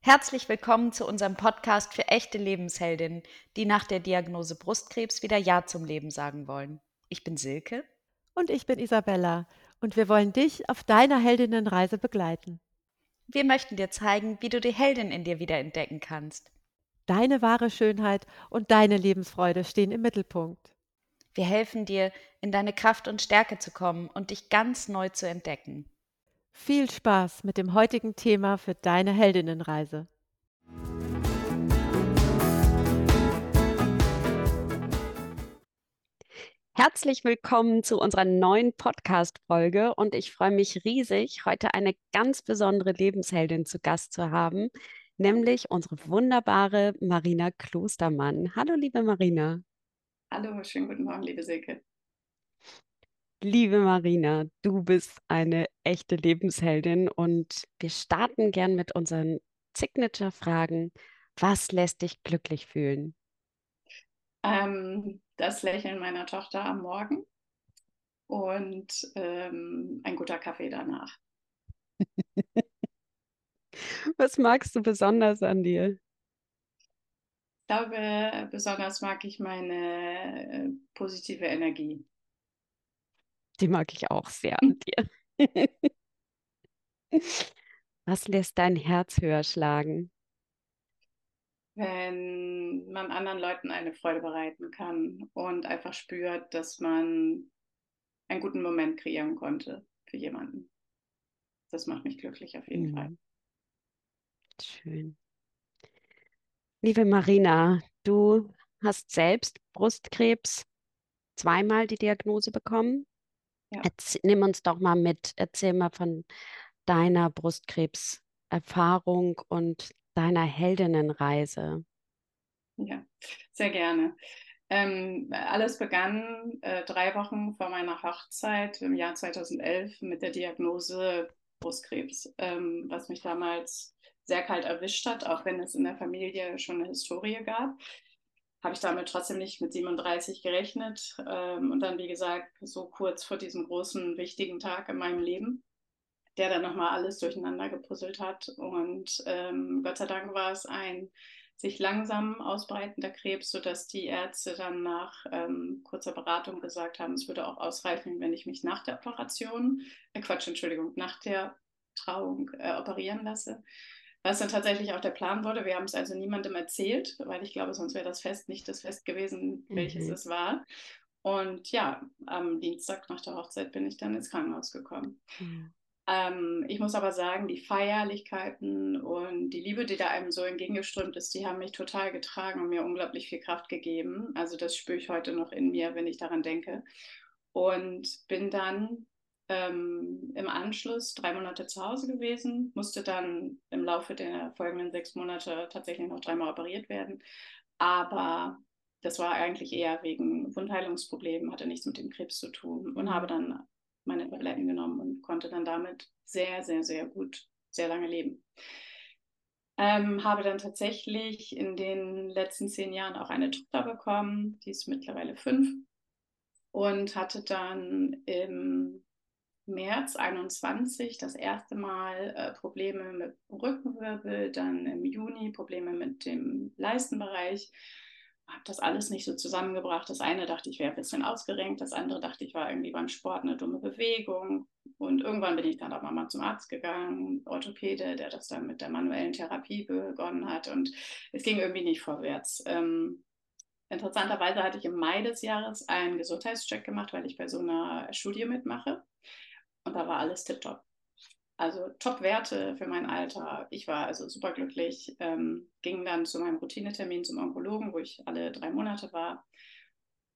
Herzlich willkommen zu unserem Podcast für echte Lebensheldinnen, die nach der Diagnose Brustkrebs wieder Ja zum Leben sagen wollen. Ich bin Silke. Und ich bin Isabella. Und wir wollen dich auf deiner Heldinnenreise begleiten. Wir möchten dir zeigen, wie du die Heldin in dir wieder entdecken kannst. Deine wahre Schönheit und deine Lebensfreude stehen im Mittelpunkt. Wir helfen dir, in deine Kraft und Stärke zu kommen und dich ganz neu zu entdecken. Viel Spaß mit dem heutigen Thema für deine Heldinnenreise. Herzlich willkommen zu unserer neuen Podcast-Folge und ich freue mich riesig, heute eine ganz besondere Lebensheldin zu Gast zu haben, nämlich unsere wunderbare Marina Klostermann. Hallo, liebe Marina. Hallo, schönen guten Morgen, liebe Silke. Liebe Marina, du bist eine echte Lebensheldin und wir starten gern mit unseren Signature-Fragen. Was lässt dich glücklich fühlen? Ähm, das Lächeln meiner Tochter am Morgen und ähm, ein guter Kaffee danach. Was magst du besonders an dir? Ich glaube, besonders mag ich meine äh, positive Energie. Die mag ich auch sehr an dir. Was lässt dein Herz höher schlagen? wenn man anderen Leuten eine Freude bereiten kann und einfach spürt, dass man einen guten Moment kreieren konnte für jemanden. Das macht mich glücklich auf jeden mhm. Fall. Schön. Liebe Marina, du hast selbst Brustkrebs zweimal die Diagnose bekommen. Ja. nimm uns doch mal mit, erzähl mal von deiner Brustkrebserfahrung und deiner Heldinnenreise? Ja, sehr gerne. Ähm, alles begann äh, drei Wochen vor meiner Hochzeit im Jahr 2011 mit der Diagnose Brustkrebs, ähm, was mich damals sehr kalt erwischt hat, auch wenn es in der Familie schon eine Historie gab. Habe ich damit trotzdem nicht mit 37 gerechnet. Ähm, und dann, wie gesagt, so kurz vor diesem großen, wichtigen Tag in meinem Leben der dann nochmal alles durcheinander gepuzzelt hat. Und ähm, Gott sei Dank war es ein sich langsam ausbreitender Krebs, sodass die Ärzte dann nach ähm, kurzer Beratung gesagt haben, es würde auch ausreichen, wenn ich mich nach der Operation, äh Quatsch, Entschuldigung, nach der Trauung äh, operieren lasse. Was dann tatsächlich auch der Plan wurde. Wir haben es also niemandem erzählt, weil ich glaube, sonst wäre das Fest nicht das Fest gewesen, welches mhm. es war. Und ja, am Dienstag nach der Hochzeit bin ich dann ins Krankenhaus gekommen. Mhm. Ähm, ich muss aber sagen, die Feierlichkeiten und die Liebe, die da einem so entgegengeströmt ist, die haben mich total getragen und mir unglaublich viel Kraft gegeben. Also das spüre ich heute noch in mir, wenn ich daran denke. Und bin dann ähm, im Anschluss drei Monate zu Hause gewesen, musste dann im Laufe der folgenden sechs Monate tatsächlich noch dreimal operiert werden. Aber das war eigentlich eher wegen Wundheilungsproblemen, hatte nichts mit dem Krebs zu tun und habe dann meine Tabletten genommen und konnte dann damit sehr, sehr, sehr gut, sehr lange leben. Ähm, habe dann tatsächlich in den letzten zehn Jahren auch eine Tochter bekommen, die ist mittlerweile fünf und hatte dann im März 21 das erste Mal äh, Probleme mit Rückenwirbel, dann im Juni Probleme mit dem Leistenbereich habe das alles nicht so zusammengebracht. Das eine dachte ich wäre ein bisschen ausgerenkt, das andere dachte ich war irgendwie beim Sport eine dumme Bewegung. Und irgendwann bin ich dann aber mal zum Arzt gegangen, Orthopäde, der das dann mit der manuellen Therapie begonnen hat. Und es ging irgendwie nicht vorwärts. Ähm, interessanterweise hatte ich im Mai des Jahres einen Gesundheitscheck gemacht, weil ich bei so einer Studie mitmache. Und da war alles tipptopp. Also Top-Werte für mein Alter. Ich war also superglücklich, ähm, ging dann zu meinem Routinetermin zum Onkologen, wo ich alle drei Monate war.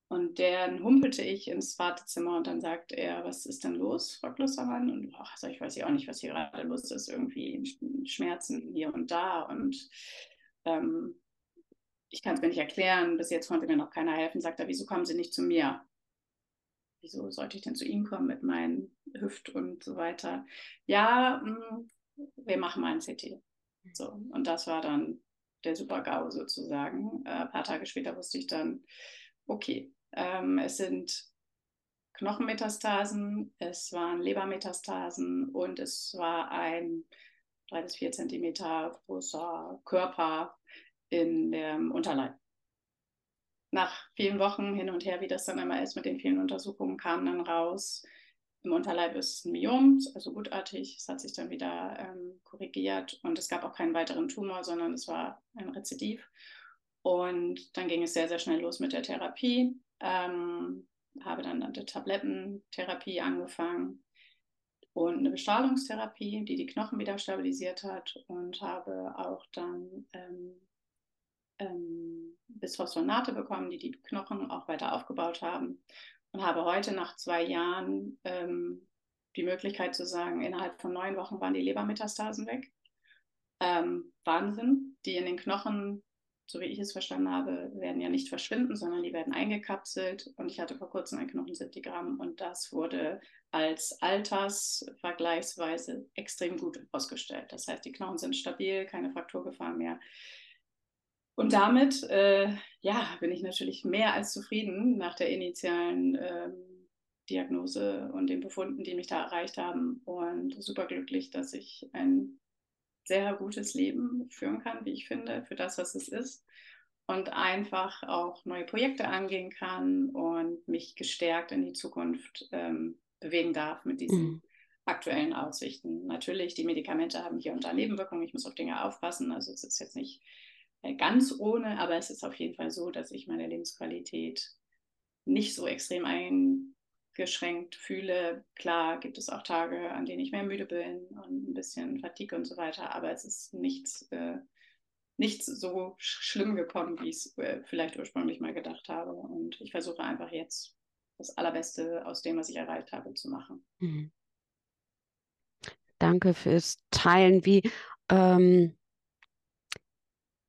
Und dann humpelte ich ins Wartezimmer und dann sagt er, was ist denn los, Frau Klostermann? Und ach, ich weiß ja auch nicht, was hier gerade los ist. Irgendwie Schmerzen hier und da. Und ähm, ich kann es mir nicht erklären. Bis jetzt konnte mir noch keiner helfen. Sagt er, wieso kommen Sie nicht zu mir? Wieso sollte ich denn zu Ihnen kommen mit meinen Hüft und so weiter? Ja, mh, hm, wir machen mal ein CT. So, und das war dann der Super-GAU sozusagen. Äh, ein paar Tage später wusste ich dann, okay, ähm, es sind Knochenmetastasen, es waren Lebermetastasen und es war ein drei bis vier Zentimeter großer Körper in dem Unterleib. Nach vielen Wochen hin und her, wie das dann immer ist mit den vielen Untersuchungen, kam dann raus, im Unterleib ist ein Myom, also gutartig. Es hat sich dann wieder ähm, korrigiert und es gab auch keinen weiteren Tumor, sondern es war ein Rezidiv. Und dann ging es sehr, sehr schnell los mit der Therapie. Ähm, habe dann eine Tablettentherapie angefangen und eine Bestrahlungstherapie, die die Knochen wieder stabilisiert hat und habe auch dann ähm, ähm, Bisphosphonate bekommen, die die Knochen auch weiter aufgebaut haben und habe heute nach zwei Jahren ähm, die Möglichkeit zu sagen, innerhalb von neun Wochen waren die Lebermetastasen weg. Ähm, Wahnsinn, die in den Knochen, so wie ich es verstanden habe, werden ja nicht verschwinden, sondern die werden eingekapselt. Und ich hatte vor kurzem ein Knochenseptigramm und das wurde als altersvergleichsweise extrem gut ausgestellt. Das heißt, die Knochen sind stabil, keine Frakturgefahr mehr. Und damit äh, ja, bin ich natürlich mehr als zufrieden nach der initialen ähm, Diagnose und den Befunden, die mich da erreicht haben. Und superglücklich, dass ich ein sehr gutes Leben führen kann, wie ich finde, für das, was es ist. Und einfach auch neue Projekte angehen kann und mich gestärkt in die Zukunft ähm, bewegen darf mit diesen mhm. aktuellen Aussichten. Natürlich, die Medikamente haben hier und da Nebenwirkungen. Ich muss auf Dinge aufpassen. Also es ist jetzt nicht ganz ohne, aber es ist auf jeden Fall so, dass ich meine Lebensqualität nicht so extrem eingeschränkt fühle. Klar gibt es auch Tage, an denen ich mehr müde bin und ein bisschen Fatigue und so weiter, aber es ist nichts, äh, nichts so schlimm gekommen, wie ich es äh, vielleicht ursprünglich mal gedacht habe. Und ich versuche einfach jetzt das Allerbeste aus dem, was ich erreicht habe, zu machen. Mhm. Danke fürs Teilen. Wie ähm,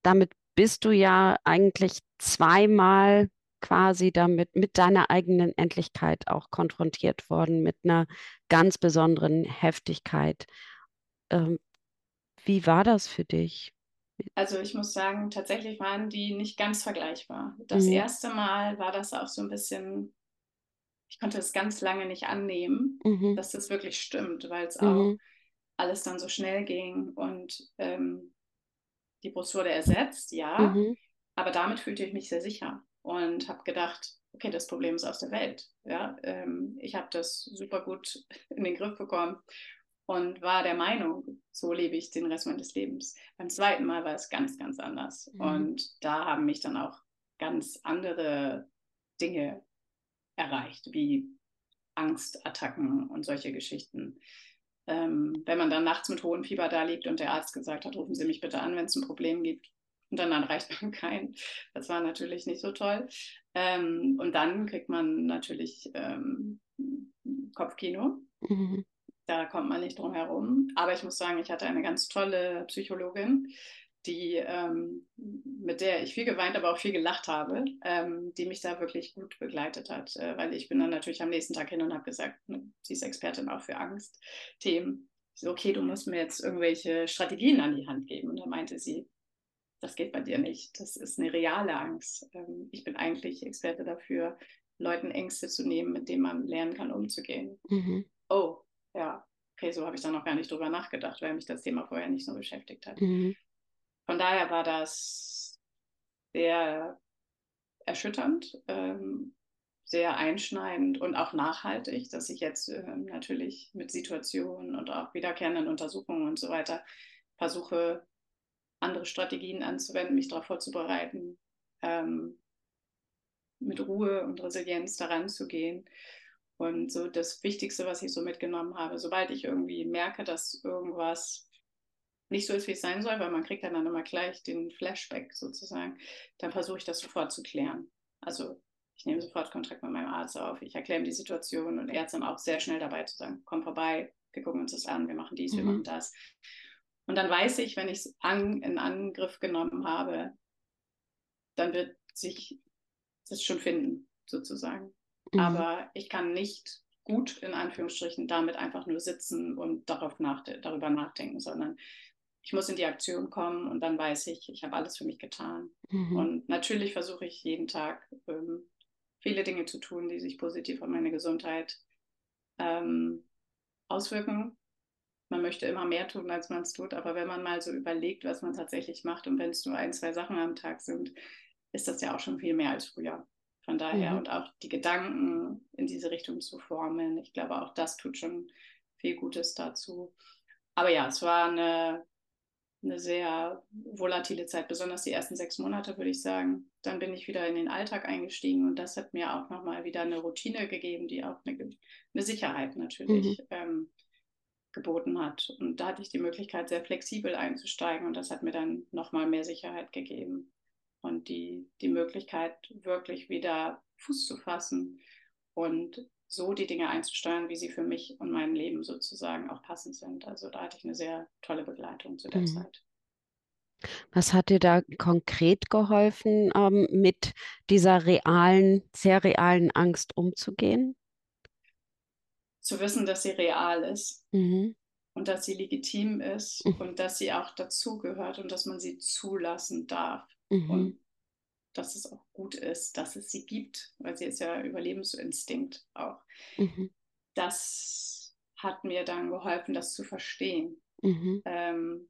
damit bist du ja eigentlich zweimal quasi damit mit deiner eigenen Endlichkeit auch konfrontiert worden, mit einer ganz besonderen Heftigkeit. Ähm, wie war das für dich? Also ich muss sagen, tatsächlich waren die nicht ganz vergleichbar. Das mhm. erste Mal war das auch so ein bisschen, ich konnte es ganz lange nicht annehmen, mhm. dass das wirklich stimmt, weil es mhm. auch alles dann so schnell ging und ähm, die Brust wurde ersetzt, ja, mhm. aber damit fühlte ich mich sehr sicher und habe gedacht, okay, das Problem ist aus der Welt. Ja, ähm, ich habe das super gut in den Griff bekommen und war der Meinung, so lebe ich den Rest meines Lebens. Beim zweiten Mal war es ganz, ganz anders. Mhm. Und da haben mich dann auch ganz andere Dinge erreicht, wie Angstattacken und solche Geschichten. Ähm, wenn man dann nachts mit hohem Fieber da liegt und der Arzt gesagt hat, rufen Sie mich bitte an, wenn es ein Problem gibt. Und dann erreicht man keinen. Das war natürlich nicht so toll. Ähm, und dann kriegt man natürlich ähm, Kopfkino. Mhm. Da kommt man nicht drum herum. Aber ich muss sagen, ich hatte eine ganz tolle Psychologin, die, ähm, mit der ich viel geweint, aber auch viel gelacht habe, ähm, die mich da wirklich gut begleitet hat. Äh, weil ich bin dann natürlich am nächsten Tag hin und habe gesagt, ne, sie ist Expertin auch für Angstthemen. So, okay, du musst mir jetzt irgendwelche Strategien an die Hand geben. Und da meinte sie, das geht bei dir nicht. Das ist eine reale Angst. Ähm, ich bin eigentlich Experte dafür, Leuten Ängste zu nehmen, mit denen man lernen kann, umzugehen. Mhm. Oh, ja, okay, so habe ich da noch gar nicht drüber nachgedacht, weil mich das Thema vorher nicht so beschäftigt hat. Mhm. Von daher war das sehr erschütternd, ähm, sehr einschneidend und auch nachhaltig, dass ich jetzt äh, natürlich mit Situationen und auch wiederkehrenden Untersuchungen und so weiter versuche, andere Strategien anzuwenden, mich darauf vorzubereiten, ähm, mit Ruhe und Resilienz daran zu gehen. Und so das Wichtigste, was ich so mitgenommen habe, sobald ich irgendwie merke, dass irgendwas nicht so ist, wie es sein soll, weil man kriegt dann, dann immer gleich den Flashback sozusagen, dann versuche ich das sofort zu klären. Also ich nehme sofort Kontakt mit meinem Arzt auf, ich erkläre ihm die Situation und er ist dann auch sehr schnell dabei zu sagen, komm vorbei, wir gucken uns das an, wir machen dies, mhm. wir machen das. Und dann weiß ich, wenn ich es an, in Angriff genommen habe, dann wird sich das schon finden, sozusagen. Mhm. Aber ich kann nicht gut in Anführungsstrichen damit einfach nur sitzen und darauf nach, darüber nachdenken, sondern ich muss in die Aktion kommen und dann weiß ich, ich habe alles für mich getan. Mhm. Und natürlich versuche ich jeden Tag ähm, viele Dinge zu tun, die sich positiv auf meine Gesundheit ähm, auswirken. Man möchte immer mehr tun, als man es tut, aber wenn man mal so überlegt, was man tatsächlich macht und wenn es nur ein, zwei Sachen am Tag sind, ist das ja auch schon viel mehr als früher. Von daher mhm. und auch die Gedanken in diese Richtung zu formen. Ich glaube, auch das tut schon viel Gutes dazu. Aber ja, es war eine, eine sehr volatile Zeit, besonders die ersten sechs Monate, würde ich sagen. Dann bin ich wieder in den Alltag eingestiegen und das hat mir auch nochmal wieder eine Routine gegeben, die auch eine, eine Sicherheit natürlich mhm. ähm, geboten hat. Und da hatte ich die Möglichkeit, sehr flexibel einzusteigen und das hat mir dann nochmal mehr Sicherheit gegeben und die, die Möglichkeit, wirklich wieder Fuß zu fassen und so die Dinge einzusteuern, wie sie für mich und mein Leben sozusagen auch passend sind. Also da hatte ich eine sehr tolle Begleitung zu der mhm. Zeit. Was hat dir da konkret geholfen, ähm, mit dieser realen, sehr realen Angst umzugehen? Zu wissen, dass sie real ist mhm. und dass sie legitim ist mhm. und dass sie auch dazugehört und dass man sie zulassen darf. Mhm. Und dass es auch gut ist, dass es sie gibt, weil sie ist ja Überlebensinstinkt auch. Mhm. Das hat mir dann geholfen, das zu verstehen. Mhm. Ähm,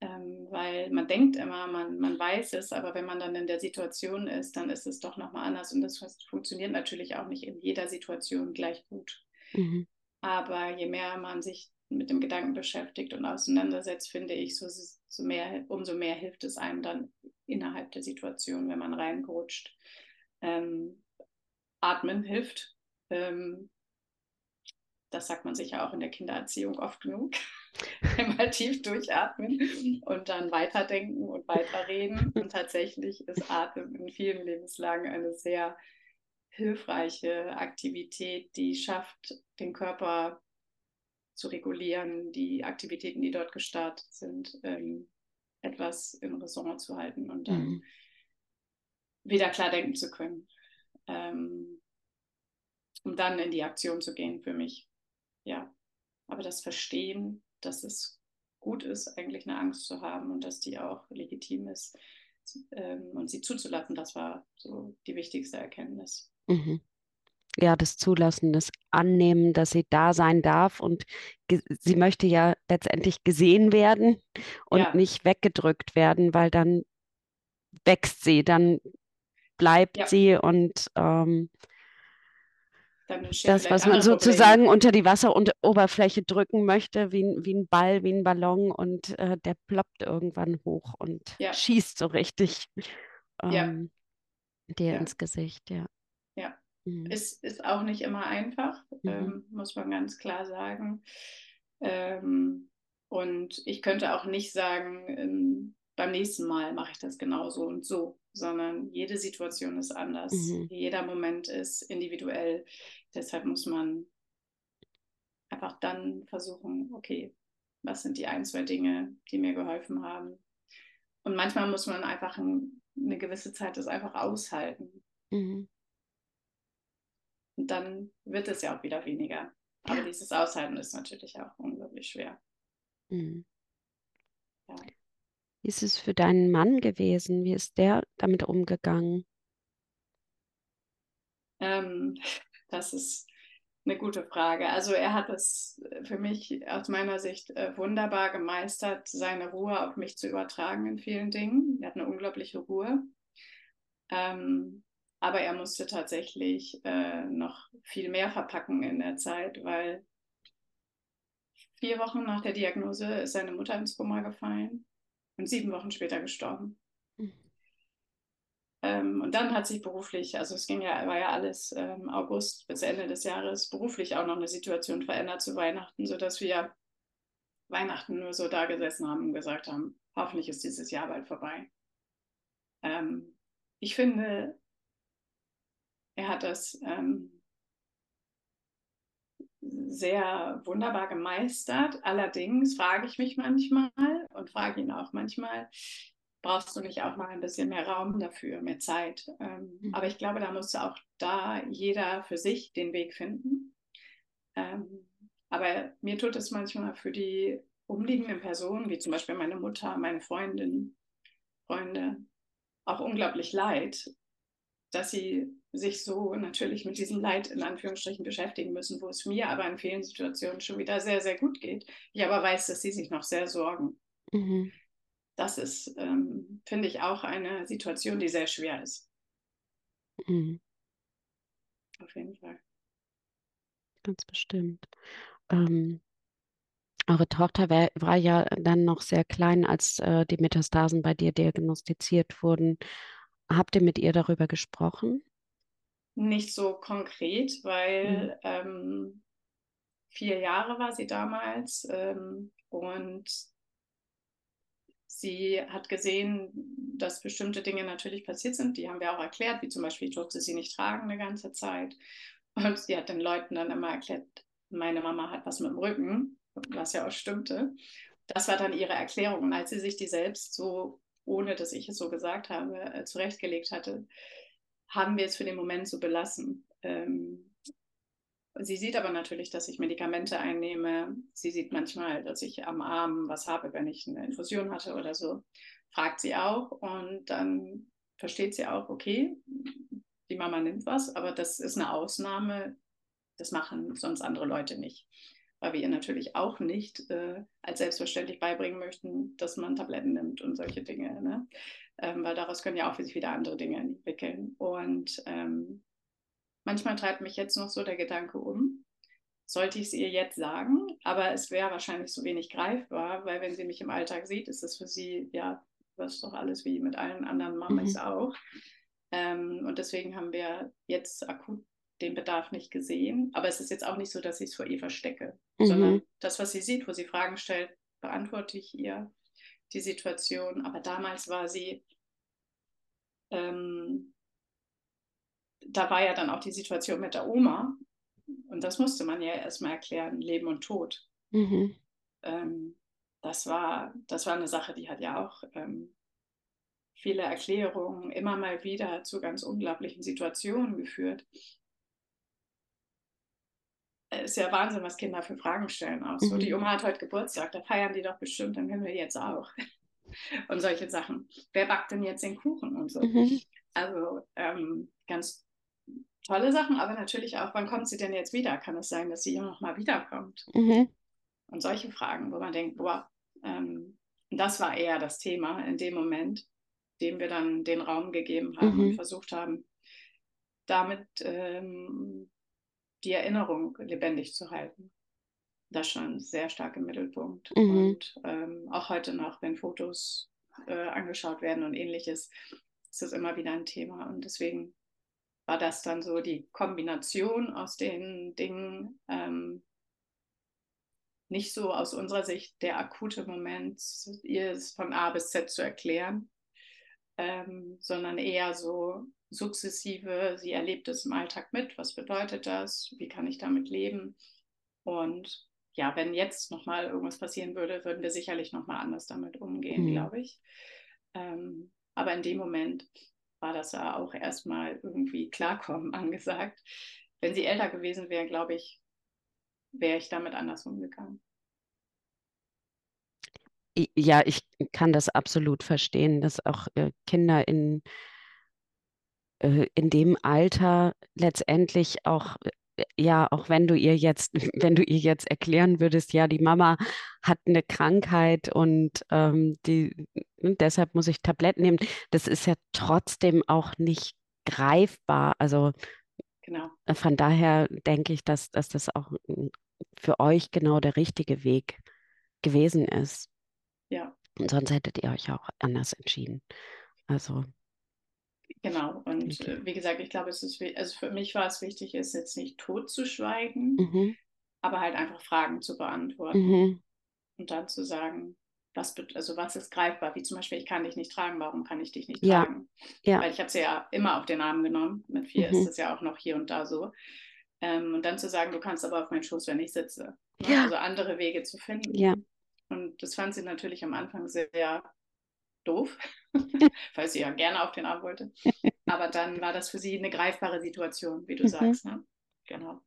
ähm, weil man denkt immer, man, man weiß es, aber wenn man dann in der Situation ist, dann ist es doch nochmal anders. Und das funktioniert natürlich auch nicht in jeder Situation gleich gut. Mhm. Aber je mehr man sich mit dem Gedanken beschäftigt und auseinandersetzt, finde ich, so, so mehr, umso mehr hilft es einem dann innerhalb der Situation, wenn man reingerutscht. Ähm, atmen hilft. Ähm, das sagt man sich ja auch in der Kindererziehung oft genug. Einmal tief durchatmen und dann weiterdenken und weiterreden. Und tatsächlich ist Atmen in vielen Lebenslagen eine sehr hilfreiche Aktivität, die schafft, den Körper zu regulieren, die Aktivitäten, die dort gestartet sind, ähm, etwas im Ressort zu halten und dann mhm. wieder klar denken zu können. Ähm, um dann in die Aktion zu gehen für mich. Ja, aber das Verstehen, dass es gut ist, eigentlich eine Angst zu haben und dass die auch legitim ist ähm, und sie zuzulassen, das war so die wichtigste Erkenntnis. Mhm ja, das Zulassen, das Annehmen, dass sie da sein darf und sie möchte ja letztendlich gesehen werden und ja. nicht weggedrückt werden, weil dann wächst sie, dann bleibt ja. sie und ähm, das, was man sozusagen Probleme. unter die Wasseroberfläche drücken möchte, wie, wie ein Ball, wie ein Ballon und äh, der ploppt irgendwann hoch und ja. schießt so richtig ähm, dir ins Gesicht, ja. Mhm. Ist, ist auch nicht immer einfach, mhm. ähm, muss man ganz klar sagen. Ähm, und ich könnte auch nicht sagen, ähm, beim nächsten Mal mache ich das genau so und so, sondern jede Situation ist anders. Mhm. Jeder Moment ist individuell. Deshalb muss man einfach dann versuchen, okay, was sind die ein, zwei Dinge, die mir geholfen haben. Und manchmal muss man einfach ein, eine gewisse Zeit das einfach aushalten. Mhm. Und dann wird es ja auch wieder weniger. Aber dieses Aushalten ist natürlich auch unglaublich schwer. Mhm. Ja. Wie ist es für deinen Mann gewesen? Wie ist der damit umgegangen? Ähm, das ist eine gute Frage. Also er hat es für mich aus meiner Sicht äh, wunderbar gemeistert, seine Ruhe auf mich zu übertragen in vielen Dingen. Er hat eine unglaubliche Ruhe. Ähm, aber er musste tatsächlich äh, noch viel mehr verpacken in der Zeit, weil vier Wochen nach der Diagnose ist seine Mutter ins Koma gefallen und sieben Wochen später gestorben. Mhm. Ähm, und dann hat sich beruflich, also es ging ja, war ja alles ähm, August bis Ende des Jahres, beruflich auch noch eine Situation verändert zu Weihnachten, sodass wir Weihnachten nur so da gesessen haben und gesagt haben, hoffentlich ist dieses Jahr bald vorbei. Ähm, ich finde, er hat das ähm, sehr wunderbar gemeistert. Allerdings frage ich mich manchmal und frage ihn auch manchmal, brauchst du nicht auch mal ein bisschen mehr Raum dafür, mehr Zeit? Ähm, mhm. Aber ich glaube, da muss auch da jeder für sich den Weg finden. Ähm, aber mir tut es manchmal für die umliegenden Personen, wie zum Beispiel meine Mutter, meine Freundin, Freunde, auch unglaublich leid, dass sie sich so natürlich mit diesem Leid in Anführungsstrichen beschäftigen müssen, wo es mir aber in vielen Situationen schon wieder sehr, sehr gut geht. Ich aber weiß, dass sie sich noch sehr sorgen. Mhm. Das ist, ähm, finde ich, auch eine Situation, die sehr schwer ist. Mhm. Auf jeden Fall. Ganz bestimmt. Ähm, eure Tochter wär, war ja dann noch sehr klein, als äh, die Metastasen bei dir diagnostiziert wurden. Habt ihr mit ihr darüber gesprochen? Nicht so konkret, weil mhm. ähm, vier Jahre war sie damals ähm, und sie hat gesehen, dass bestimmte Dinge natürlich passiert sind. Die haben wir auch erklärt, wie zum Beispiel, ich durfte sie nicht tragen eine ganze Zeit. Und sie hat den Leuten dann immer erklärt, meine Mama hat was mit dem Rücken, was ja auch stimmte. Das war dann ihre Erklärung. Und als sie sich die selbst so ohne dass ich es so gesagt habe, äh, zurechtgelegt hatte, haben wir es für den Moment so belassen. Ähm, sie sieht aber natürlich, dass ich Medikamente einnehme. Sie sieht manchmal, dass ich am Arm was habe, wenn ich eine Infusion hatte oder so. Fragt sie auch und dann versteht sie auch, okay, die Mama nimmt was, aber das ist eine Ausnahme. Das machen sonst andere Leute nicht weil wir ihr natürlich auch nicht äh, als selbstverständlich beibringen möchten, dass man Tabletten nimmt und solche Dinge. Ne? Ähm, weil daraus können ja auch sich wieder andere Dinge entwickeln. Und ähm, manchmal treibt mich jetzt noch so der Gedanke um, sollte ich es ihr jetzt sagen, aber es wäre wahrscheinlich so wenig greifbar, weil wenn sie mich im Alltag sieht, ist es für sie, ja, das ist doch alles wie mit allen anderen Mamas mhm. auch. Ähm, und deswegen haben wir jetzt akut den Bedarf nicht gesehen. Aber es ist jetzt auch nicht so, dass ich es vor ihr verstecke, mhm. sondern das, was sie sieht, wo sie Fragen stellt, beantworte ich ihr die Situation. Aber damals war sie, ähm, da war ja dann auch die Situation mit der Oma. Und das musste man ja erstmal erklären, Leben und Tod. Mhm. Ähm, das, war, das war eine Sache, die hat ja auch ähm, viele Erklärungen immer mal wieder zu ganz unglaublichen Situationen geführt ist ja Wahnsinn, was Kinder für Fragen stellen auch. So, mhm. die Oma hat heute Geburtstag, da feiern die doch bestimmt, dann können wir jetzt auch. und solche Sachen. Wer backt denn jetzt den Kuchen und so? Mhm. Also ähm, ganz tolle Sachen, aber natürlich auch, wann kommt sie denn jetzt wieder? Kann es sein, dass sie noch mal wiederkommt? Mhm. Und solche Fragen, wo man denkt, boah, ähm, das war eher das Thema in dem Moment, dem wir dann den Raum gegeben haben und mhm. versucht haben, damit ähm, die Erinnerung lebendig zu halten. Das schon sehr stark im Mittelpunkt. Mhm. Und ähm, auch heute noch, wenn Fotos äh, angeschaut werden und ähnliches, ist das immer wieder ein Thema. Und deswegen war das dann so die Kombination aus den Dingen, ähm, nicht so aus unserer Sicht der akute Moment, ihr es von A bis Z zu erklären, ähm, sondern eher so sukzessive, sie erlebt es im Alltag mit, was bedeutet das, wie kann ich damit leben. Und ja, wenn jetzt nochmal irgendwas passieren würde, würden wir sicherlich nochmal anders damit umgehen, mhm. glaube ich. Ähm, aber in dem Moment war das ja auch erstmal irgendwie klarkommen angesagt. Wenn sie älter gewesen wäre, glaube ich, wäre ich damit anders umgegangen. Ja, ich kann das absolut verstehen, dass auch äh, Kinder in äh, in dem Alter letztendlich auch äh, ja, auch wenn du ihr jetzt, wenn du ihr jetzt erklären würdest, ja, die Mama hat eine Krankheit und ähm, die, und deshalb muss ich Tabletten nehmen, das ist ja trotzdem auch nicht greifbar. Also genau. Äh, von daher denke ich, dass, dass das auch für euch genau der richtige Weg gewesen ist. Ja. Und sonst hättet ihr euch auch anders entschieden. Also. Genau, und okay. Äh, wie gesagt, ich glaube, es ist, also für mich war es wichtig, es jetzt nicht tot zu schweigen, mhm. aber halt einfach Fragen zu beantworten mhm. und dann zu sagen, was, also was ist greifbar, wie zum Beispiel, ich kann dich nicht tragen, warum kann ich dich nicht ja. tragen? Ja. Weil ich habe sie ja immer auf den Arm genommen, mit vier mhm. ist es ja auch noch hier und da so. Ähm, und dann zu sagen, du kannst aber auf meinen Schoß, wenn ich sitze. Ne? Ja. Also andere Wege zu finden. Ja. Und das fand sie natürlich am Anfang sehr doof, weil sie ja gerne auf den Arm wollte. Aber dann war das für sie eine greifbare Situation, wie du mhm. sagst. Ne? Genau.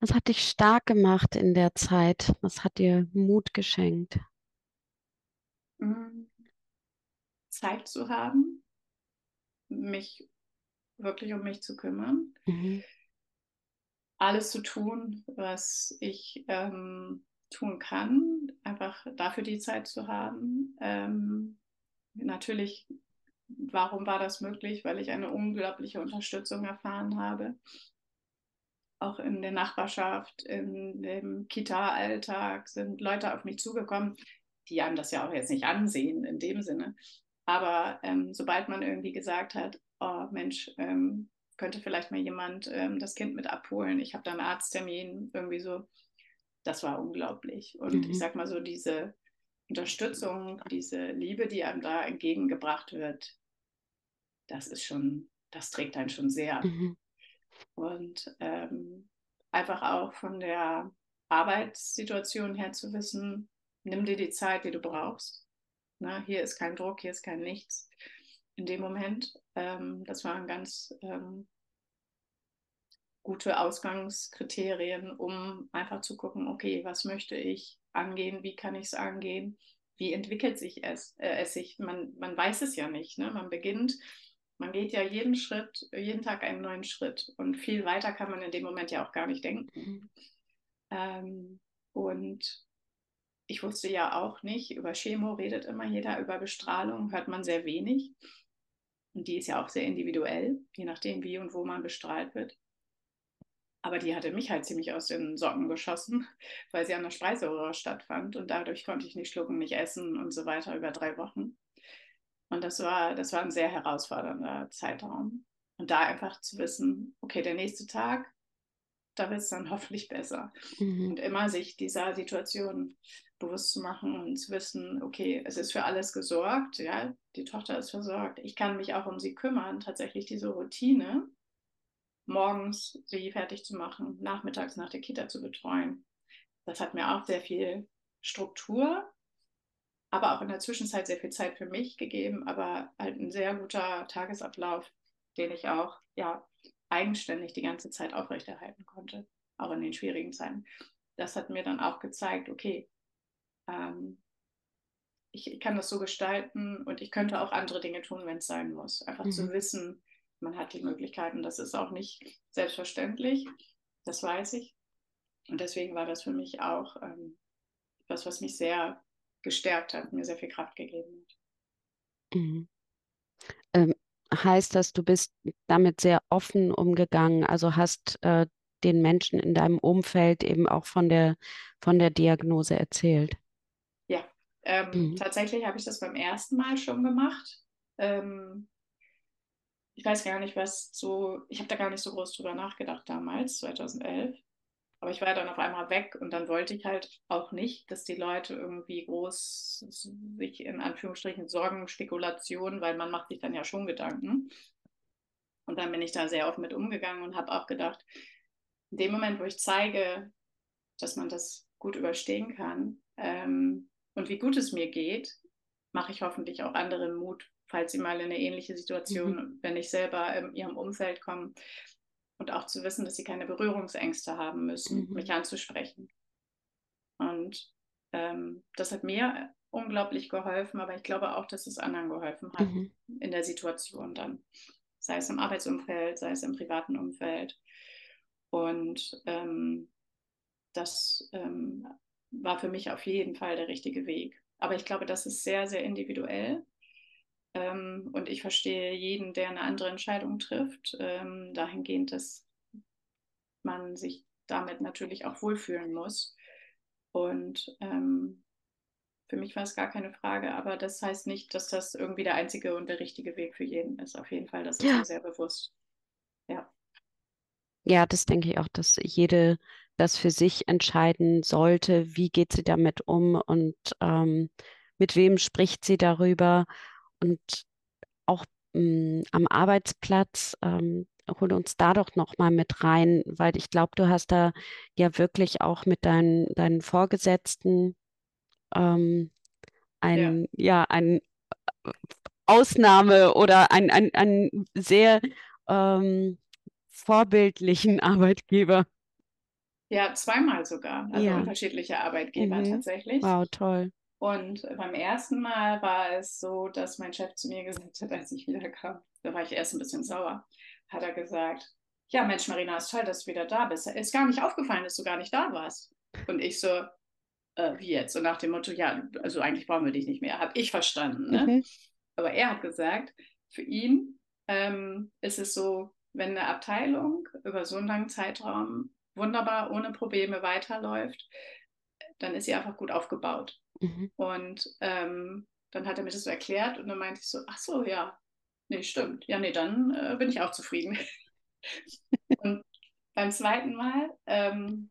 Was hat dich stark gemacht in der Zeit? Was hat dir Mut geschenkt? Mhm. Zeit zu haben, mich wirklich um mich zu kümmern, Mhm. alles zu tun, was ich ähm, tun kann, einfach dafür die Zeit zu haben. Ähm, natürlich, warum war das möglich? Weil ich eine unglaubliche Unterstützung erfahren habe. Auch in der Nachbarschaft, in dem Kita-Alltag sind Leute auf mich zugekommen, die einem das ja auch jetzt nicht ansehen in dem Sinne. Aber ähm, sobald man irgendwie gesagt hat, oh Mensch, ähm, könnte vielleicht mal jemand ähm, das Kind mit abholen, ich habe da einen Arzttermin, irgendwie so, das war unglaublich. Und Mhm. ich sag mal so, diese Unterstützung, diese Liebe, die einem da entgegengebracht wird, das ist schon, das trägt einen schon sehr. Mhm. Und ähm, einfach auch von der Arbeitssituation her zu wissen, nimm dir die Zeit, die du brauchst. Na, hier ist kein Druck, hier ist kein Nichts. In dem Moment, ähm, das waren ganz ähm, gute Ausgangskriterien, um einfach zu gucken, okay, was möchte ich angehen, wie kann ich es angehen, wie entwickelt sich es, äh, es sich, man, man weiß es ja nicht, ne? man beginnt, man geht ja jeden Schritt, jeden Tag einen neuen Schritt und viel weiter kann man in dem Moment ja auch gar nicht denken. Mhm. Ähm, und ich wusste ja auch nicht, über Chemo redet immer jeder, über Bestrahlung hört man sehr wenig. Und die ist ja auch sehr individuell, je nachdem, wie und wo man bestrahlt wird. Aber die hatte mich halt ziemlich aus den Socken geschossen, weil sie an der Speiseröhre stattfand. Und dadurch konnte ich nicht schlucken, nicht essen und so weiter über drei Wochen. Und das war, das war ein sehr herausfordernder Zeitraum. Und da einfach zu wissen, okay, der nächste Tag, da wird es dann hoffentlich besser. Mhm. Und immer sich dieser Situation bewusst zu machen und zu wissen, okay, es ist für alles gesorgt, ja, die Tochter ist versorgt. Ich kann mich auch um sie kümmern, tatsächlich diese Routine, morgens sie fertig zu machen, nachmittags nach der Kita zu betreuen. Das hat mir auch sehr viel Struktur, aber auch in der Zwischenzeit sehr viel Zeit für mich gegeben, aber halt ein sehr guter Tagesablauf, den ich auch ja eigenständig die ganze Zeit aufrechterhalten konnte, auch in den schwierigen Zeiten. Das hat mir dann auch gezeigt, okay, ähm, ich, ich, kann das so gestalten und ich könnte auch andere Dinge tun, wenn es sein muss. Einfach mhm. zu wissen, man hat die Möglichkeiten. Das ist auch nicht selbstverständlich, das weiß ich. Und deswegen war das für mich auch ähm, etwas, was mich sehr gestärkt hat, mir sehr viel Kraft gegeben hat. Mhm. Ähm, heißt das, du bist damit sehr offen umgegangen, also hast äh, den Menschen in deinem Umfeld eben auch von der, von der Diagnose erzählt? Ja, ähm, mhm. tatsächlich habe ich das beim ersten Mal schon gemacht. Ähm, ich weiß gar nicht, was so, ich habe da gar nicht so groß drüber nachgedacht damals, 2011. Aber ich war dann auf einmal weg und dann wollte ich halt auch nicht, dass die Leute irgendwie groß sich in Anführungsstrichen Sorgen, Spekulationen, weil man macht sich dann ja schon Gedanken. Und dann bin ich da sehr offen mit umgegangen und habe auch gedacht, in dem Moment, wo ich zeige, dass man das gut überstehen kann ähm, und wie gut es mir geht, mache ich hoffentlich auch anderen Mut, falls sie mal in eine ähnliche Situation, mhm. wenn ich selber in ihrem Umfeld komme, und auch zu wissen, dass sie keine Berührungsängste haben müssen, mhm. mich anzusprechen. Und ähm, das hat mir unglaublich geholfen, aber ich glaube auch, dass es anderen geholfen hat mhm. in der Situation dann. Sei es im Arbeitsumfeld, sei es im privaten Umfeld. Und ähm, das ähm, war für mich auf jeden Fall der richtige Weg. Aber ich glaube, das ist sehr, sehr individuell. Ähm, und ich verstehe jeden, der eine andere Entscheidung trifft, ähm, dahingehend, dass man sich damit natürlich auch wohlfühlen muss. Und ähm, für mich war es gar keine Frage, aber das heißt nicht, dass das irgendwie der einzige und der richtige Weg für jeden ist. Auf jeden Fall, das ist ja. mir sehr bewusst. Ja. Ja, das denke ich auch, dass jede das für sich entscheiden sollte, wie geht sie damit um und ähm, mit wem spricht sie darüber und auch mh, hm, am Arbeitsplatz, ähm, hol uns da doch noch mal mit rein, weil ich glaube, du hast da ja wirklich auch mit deinen, deinen Vorgesetzten ähm, ein, ja. ja, ein äh, Ausnahme oder ein, ein, ein sehr ähm, vorbildlichen Arbeitgeber. Ja, zweimal sogar, also ja. unterschiedliche Arbeitgeber mhm. tatsächlich. Wow, toll. Und beim ersten Mal war es so, dass mein Chef zu mir gesagt hat, als ich wiederkam, da war ich erst ein bisschen sauer, hat er gesagt, ja Mensch, Marina, ist toll, dass du wieder da bist. Ist gar nicht aufgefallen, dass du gar nicht da warst. Und ich so, äh, wie jetzt? Und nach dem Motto, ja, also eigentlich brauchen wir dich nicht mehr. Habe ich verstanden. Ne? Mhm. Aber er hat gesagt, für ihn ähm, ist es so, wenn eine Abteilung über so einen langen Zeitraum wunderbar ohne Probleme weiterläuft, dann ist sie einfach gut aufgebaut. Mhm. Und ähm, dann hat er mir das so erklärt und dann meinte ich so, ach so, ja, nee, stimmt. Ja, nee, dann äh, bin ich auch zufrieden. und beim zweiten Mal ähm,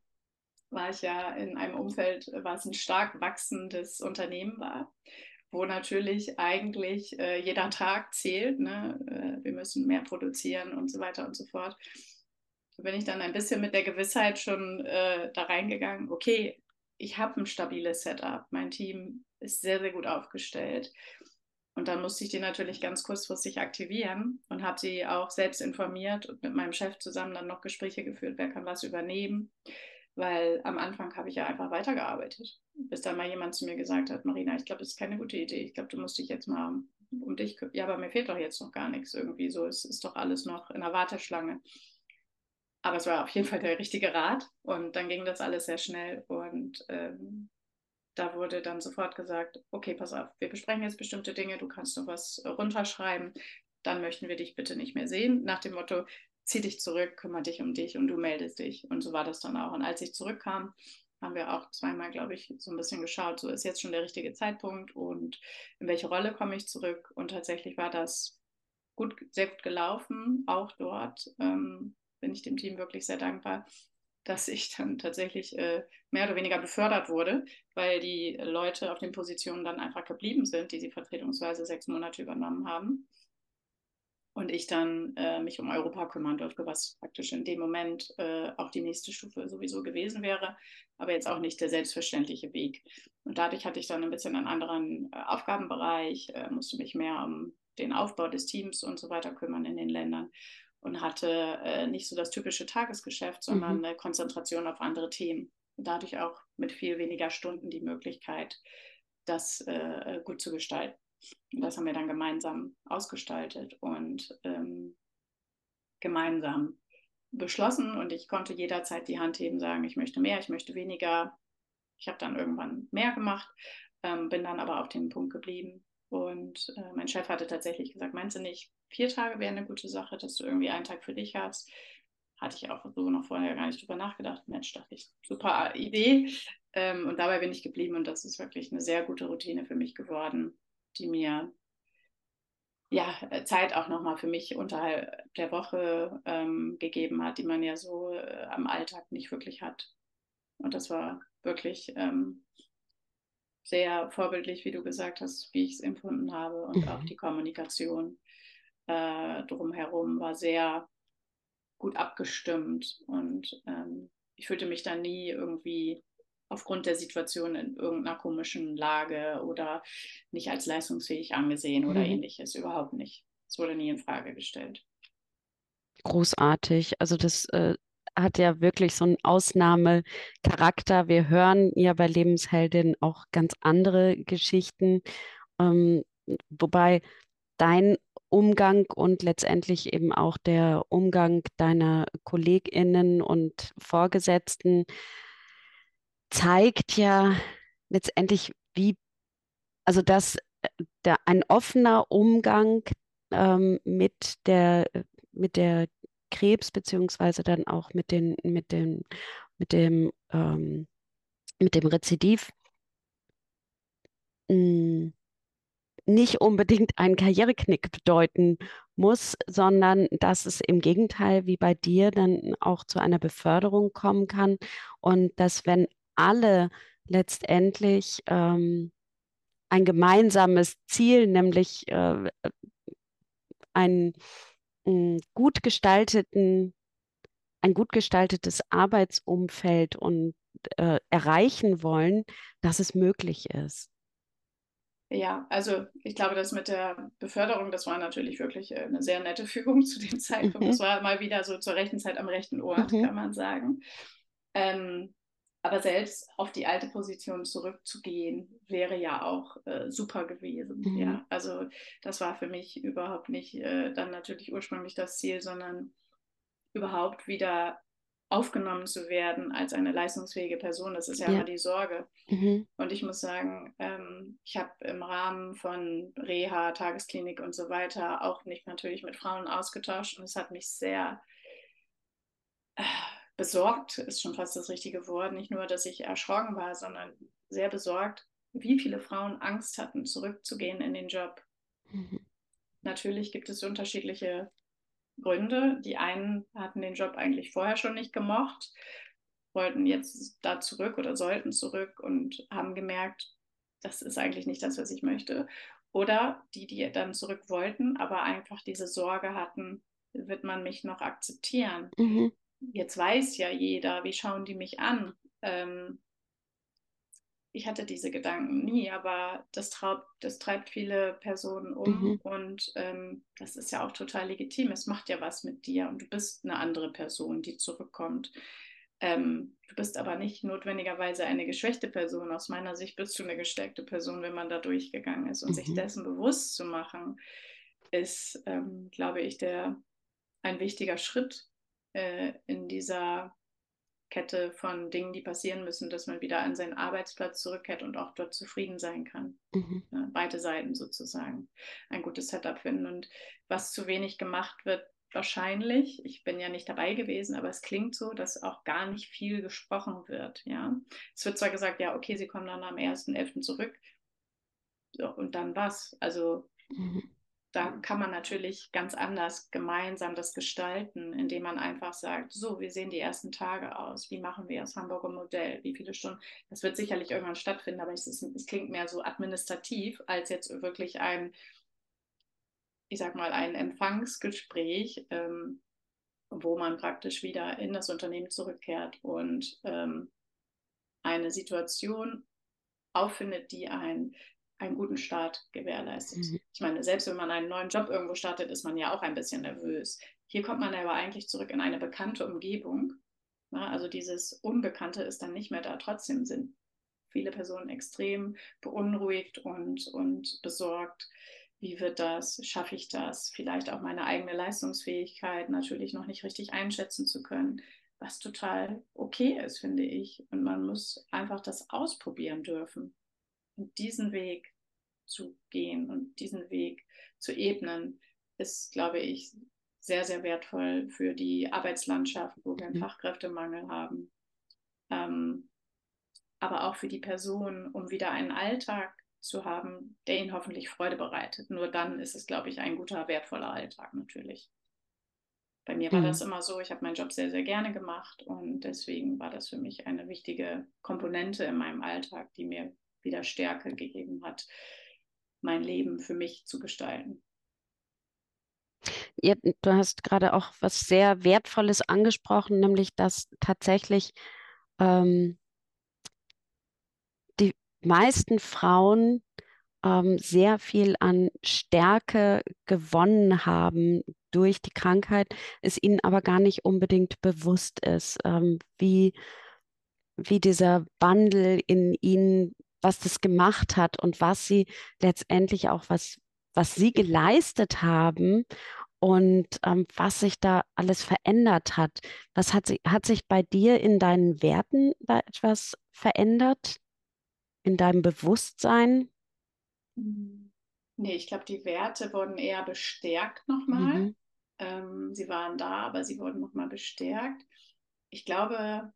war ich ja in einem Umfeld, was ein stark wachsendes Unternehmen war, wo natürlich eigentlich äh, jeder Tag zählt. Ne? Äh, wir müssen mehr produzieren und so weiter und so fort. Da bin ich dann ein bisschen mit der Gewissheit schon äh, da reingegangen, okay, ich habe ein stabiles Setup, mein Team ist sehr, sehr gut aufgestellt. Und dann musste ich die natürlich ganz kurzfristig aktivieren und habe sie auch selbst informiert und mit meinem Chef zusammen dann noch Gespräche geführt, wer kann was übernehmen. Weil am Anfang habe ich ja einfach weitergearbeitet, bis dann mal jemand zu mir gesagt hat, Marina, ich glaube, das ist keine gute Idee. Ich glaube, du musst dich jetzt mal um dich kümmern. Ja, aber mir fehlt doch jetzt noch gar nichts irgendwie so. Es ist doch alles noch in der Warteschlange. Aber es war auf jeden Fall der richtige Rat und dann ging das alles sehr schnell und ähm, da wurde dann sofort gesagt, okay, pass auf, wir besprechen jetzt bestimmte Dinge, du kannst noch was runterschreiben, dann möchten wir dich bitte nicht mehr sehen, nach dem Motto, zieh dich zurück, kümmere dich um dich und du meldest dich. Und so war das dann auch. Und als ich zurückkam, haben wir auch zweimal, glaube ich, so ein bisschen geschaut, so ist jetzt schon der richtige Zeitpunkt und in welche Rolle komme ich zurück. Und tatsächlich war das gut, sehr gut gelaufen, auch dort. Ähm, bin ich dem Team wirklich sehr dankbar, dass ich dann tatsächlich äh, mehr oder weniger befördert wurde, weil die Leute auf den Positionen dann einfach geblieben sind, die sie vertretungsweise sechs Monate übernommen haben. Und ich dann äh, mich um Europa kümmern durfte, was praktisch in dem Moment äh, auch die nächste Stufe sowieso gewesen wäre, aber jetzt auch nicht der selbstverständliche Weg. Und dadurch hatte ich dann ein bisschen einen anderen äh, Aufgabenbereich, äh, musste mich mehr um den Aufbau des Teams und so weiter kümmern in den Ländern und hatte äh, nicht so das typische Tagesgeschäft, sondern mhm. eine Konzentration auf andere Themen. Und dadurch auch mit viel weniger Stunden die Möglichkeit, das äh, gut zu gestalten. Und das haben wir dann gemeinsam ausgestaltet und ähm, gemeinsam beschlossen. Und ich konnte jederzeit die Hand heben, sagen, ich möchte mehr, ich möchte weniger. Ich habe dann irgendwann mehr gemacht, ähm, bin dann aber auf den Punkt geblieben. Und äh, mein Chef hatte tatsächlich gesagt, meinst du nicht, vier Tage wäre eine gute Sache, dass du irgendwie einen Tag für dich hast. Hatte ich auch so noch vorher gar nicht drüber nachgedacht. Mensch, dachte ich, super Idee. Ähm, und dabei bin ich geblieben und das ist wirklich eine sehr gute Routine für mich geworden, die mir ja, Zeit auch nochmal für mich unterhalb der Woche ähm, gegeben hat, die man ja so äh, am Alltag nicht wirklich hat. Und das war wirklich ähm, sehr vorbildlich, wie du gesagt hast, wie ich es empfunden habe und mhm. auch die Kommunikation äh, drumherum war sehr gut abgestimmt und ähm, ich fühlte mich da nie irgendwie aufgrund der Situation in irgendeiner komischen Lage oder nicht als leistungsfähig angesehen oder mhm. ähnliches. Überhaupt nicht. Es wurde nie in Frage gestellt. Großartig. Also das äh, hat ja wirklich so einen Ausnahmecharakter. Wir hören ja bei Lebensheldin auch ganz andere Geschichten, ähm, wobei dein Umgang und letztendlich eben auch der Umgang deiner KollegInnen und Vorgesetzten zeigt ja letztendlich, wie, also dass äh, der, ein offener Umgang ähm, mit der, mit der Krebs, beziehungsweise dann auch mit den, mit dem, mit dem, ähm, mit dem Rezidiv mh, hm, nicht unbedingt einen Karriereknick bedeuten muss, sondern dass es im Gegenteil wie bei dir dann auch zu einer Beförderung kommen kann und dass wenn alle letztendlich ähm, ein gemeinsames Ziel, nämlich äh, einen äh, gut gestalteten, ein gut gestaltetes Arbeitsumfeld und äh, erreichen wollen, dass es möglich ist. Ja, also ich glaube, das mit der Beförderung, das war natürlich wirklich äh, eine sehr nette Fügung zu dem Zeitpunkt. Mhm. Das war mal wieder so zur rechten Zeit am rechten Ort, mhm. kann man sagen. Ähm, aber selbst auf die alte Position zurückzugehen, wäre ja auch äh, super gewesen. Mhm. Ja, also das war für mich überhaupt nicht äh, dann natürlich ursprünglich das Ziel, sondern überhaupt wieder aufgenommen zu werden als eine leistungsfähige Person. Das ist ja, ja. immer die Sorge. Mhm. Und ich muss sagen, ähm, ich habe im Rahmen von Reha, Tagesklinik und so weiter auch nicht natürlich mit Frauen ausgetauscht und es hat mich sehr äh, besorgt ist schon fast das richtige Wort. Nicht nur, dass ich erschrocken war, sondern sehr besorgt, wie viele Frauen Angst hatten, zurückzugehen in den Job. Mhm. Natürlich gibt es unterschiedliche Gründe. Die einen hatten den Job eigentlich vorher schon nicht gemocht, wollten jetzt da zurück oder sollten zurück und haben gemerkt, das ist eigentlich nicht das, was ich möchte. Oder die, die dann zurück wollten, aber einfach diese Sorge hatten, wird man mich noch akzeptieren? Mhm jetzt weiß ja jeder, wie schauen die mich an. Ähm, ich hatte diese Gedanken nie, aber das, traub, das treibt viele Personen um mhm. und ähm, das ist ja auch total legitim. Es macht ja was mit dir und du bist eine andere Person, die zurückkommt. Ähm, du bist aber nicht notwendigerweise eine geschwächte Person. Aus meiner Sicht bist du eine gestärkte Person, wenn man da durchgegangen ist. Und mhm. sich dessen bewusst zu machen, ist, ähm, glaube ich, der, ein wichtiger Schritt, äh, in dieser Kette von Dingen, die passieren müssen, dass man wieder an seinen Arbeitsplatz zurückkehrt und auch dort zufrieden sein kann. Mhm. Ja, beide Seiten sozusagen ein gutes Setup finden. Und was zu wenig gemacht wird, wahrscheinlich, ich bin ja nicht dabei gewesen, aber es klingt so, dass auch gar nicht viel gesprochen wird. Ja? Es wird zwar gesagt, ja, okay, sie kommen dann am 1.11. zurück. So, und dann was? Also mhm da kann man natürlich ganz anders gemeinsam das gestalten, indem man einfach sagt, so, wie sehen die ersten Tage aus? Wie machen wir das Hamburger Modell? Wie viele Stunden? Das wird sicherlich irgendwann stattfinden, aber es, ist, es klingt mehr so administrativ als jetzt wirklich ein, ich sag mal, ein Empfangsgespräch, ähm, wo man praktisch wieder in das Unternehmen zurückkehrt und ähm, eine Situation auffindet, die ein einen guten Start gewährleistet. Mhm. Ich meine, selbst wenn man einen neuen Job irgendwo startet, ist man ja auch ein bisschen nervös. Hier kommt man aber eigentlich zurück in eine bekannte Umgebung. Na, also dieses Unbekannte ist dann nicht mehr da. Trotzdem sind viele Personen extrem beunruhigt und, und besorgt. Wie wird das? Schaffe ich das? Vielleicht auch meine eigene Leistungsfähigkeit natürlich noch nicht richtig einschätzen zu können, was total okay ist, finde ich. Und man muss einfach das ausprobieren dürfen. Und diesen Weg zu gehen und diesen Weg zu ebnen, ist, glaube ich, sehr, sehr wertvoll für die Arbeitslandschaft, wo wir einen mhm. Fachkräftemangel haben. Ähm, aber auch für die Person, um wieder einen Alltag zu haben, der ihnen hoffentlich Freude bereitet. Nur dann ist es, glaube ich, ein guter, wertvoller Alltag natürlich. Bei mir war mhm. das immer so, ich habe meinen Job sehr, sehr gerne gemacht und deswegen war das für mich eine wichtige Komponente in meinem Alltag, die mir wieder Stärke gegeben hat, mein Leben für mich zu gestalten. Ja, du hast gerade auch was sehr Wertvolles angesprochen, nämlich dass tatsächlich ähm, die meisten Frauen ähm, sehr viel an Stärke gewonnen haben durch die Krankheit, es ihnen aber gar nicht unbedingt bewusst ist, ähm, wie, wie dieser Wandel in ihnen was das gemacht hat und was sie letztendlich auch, was, was sie geleistet haben und ähm, was sich da alles verändert hat. Was hat, sie, hat sich bei dir in deinen Werten da etwas verändert? In deinem Bewusstsein? Nee, ich glaube, die Werte wurden eher bestärkt nochmal. Mhm. Ähm, sie waren da, aber sie wurden nochmal bestärkt. Ich glaube,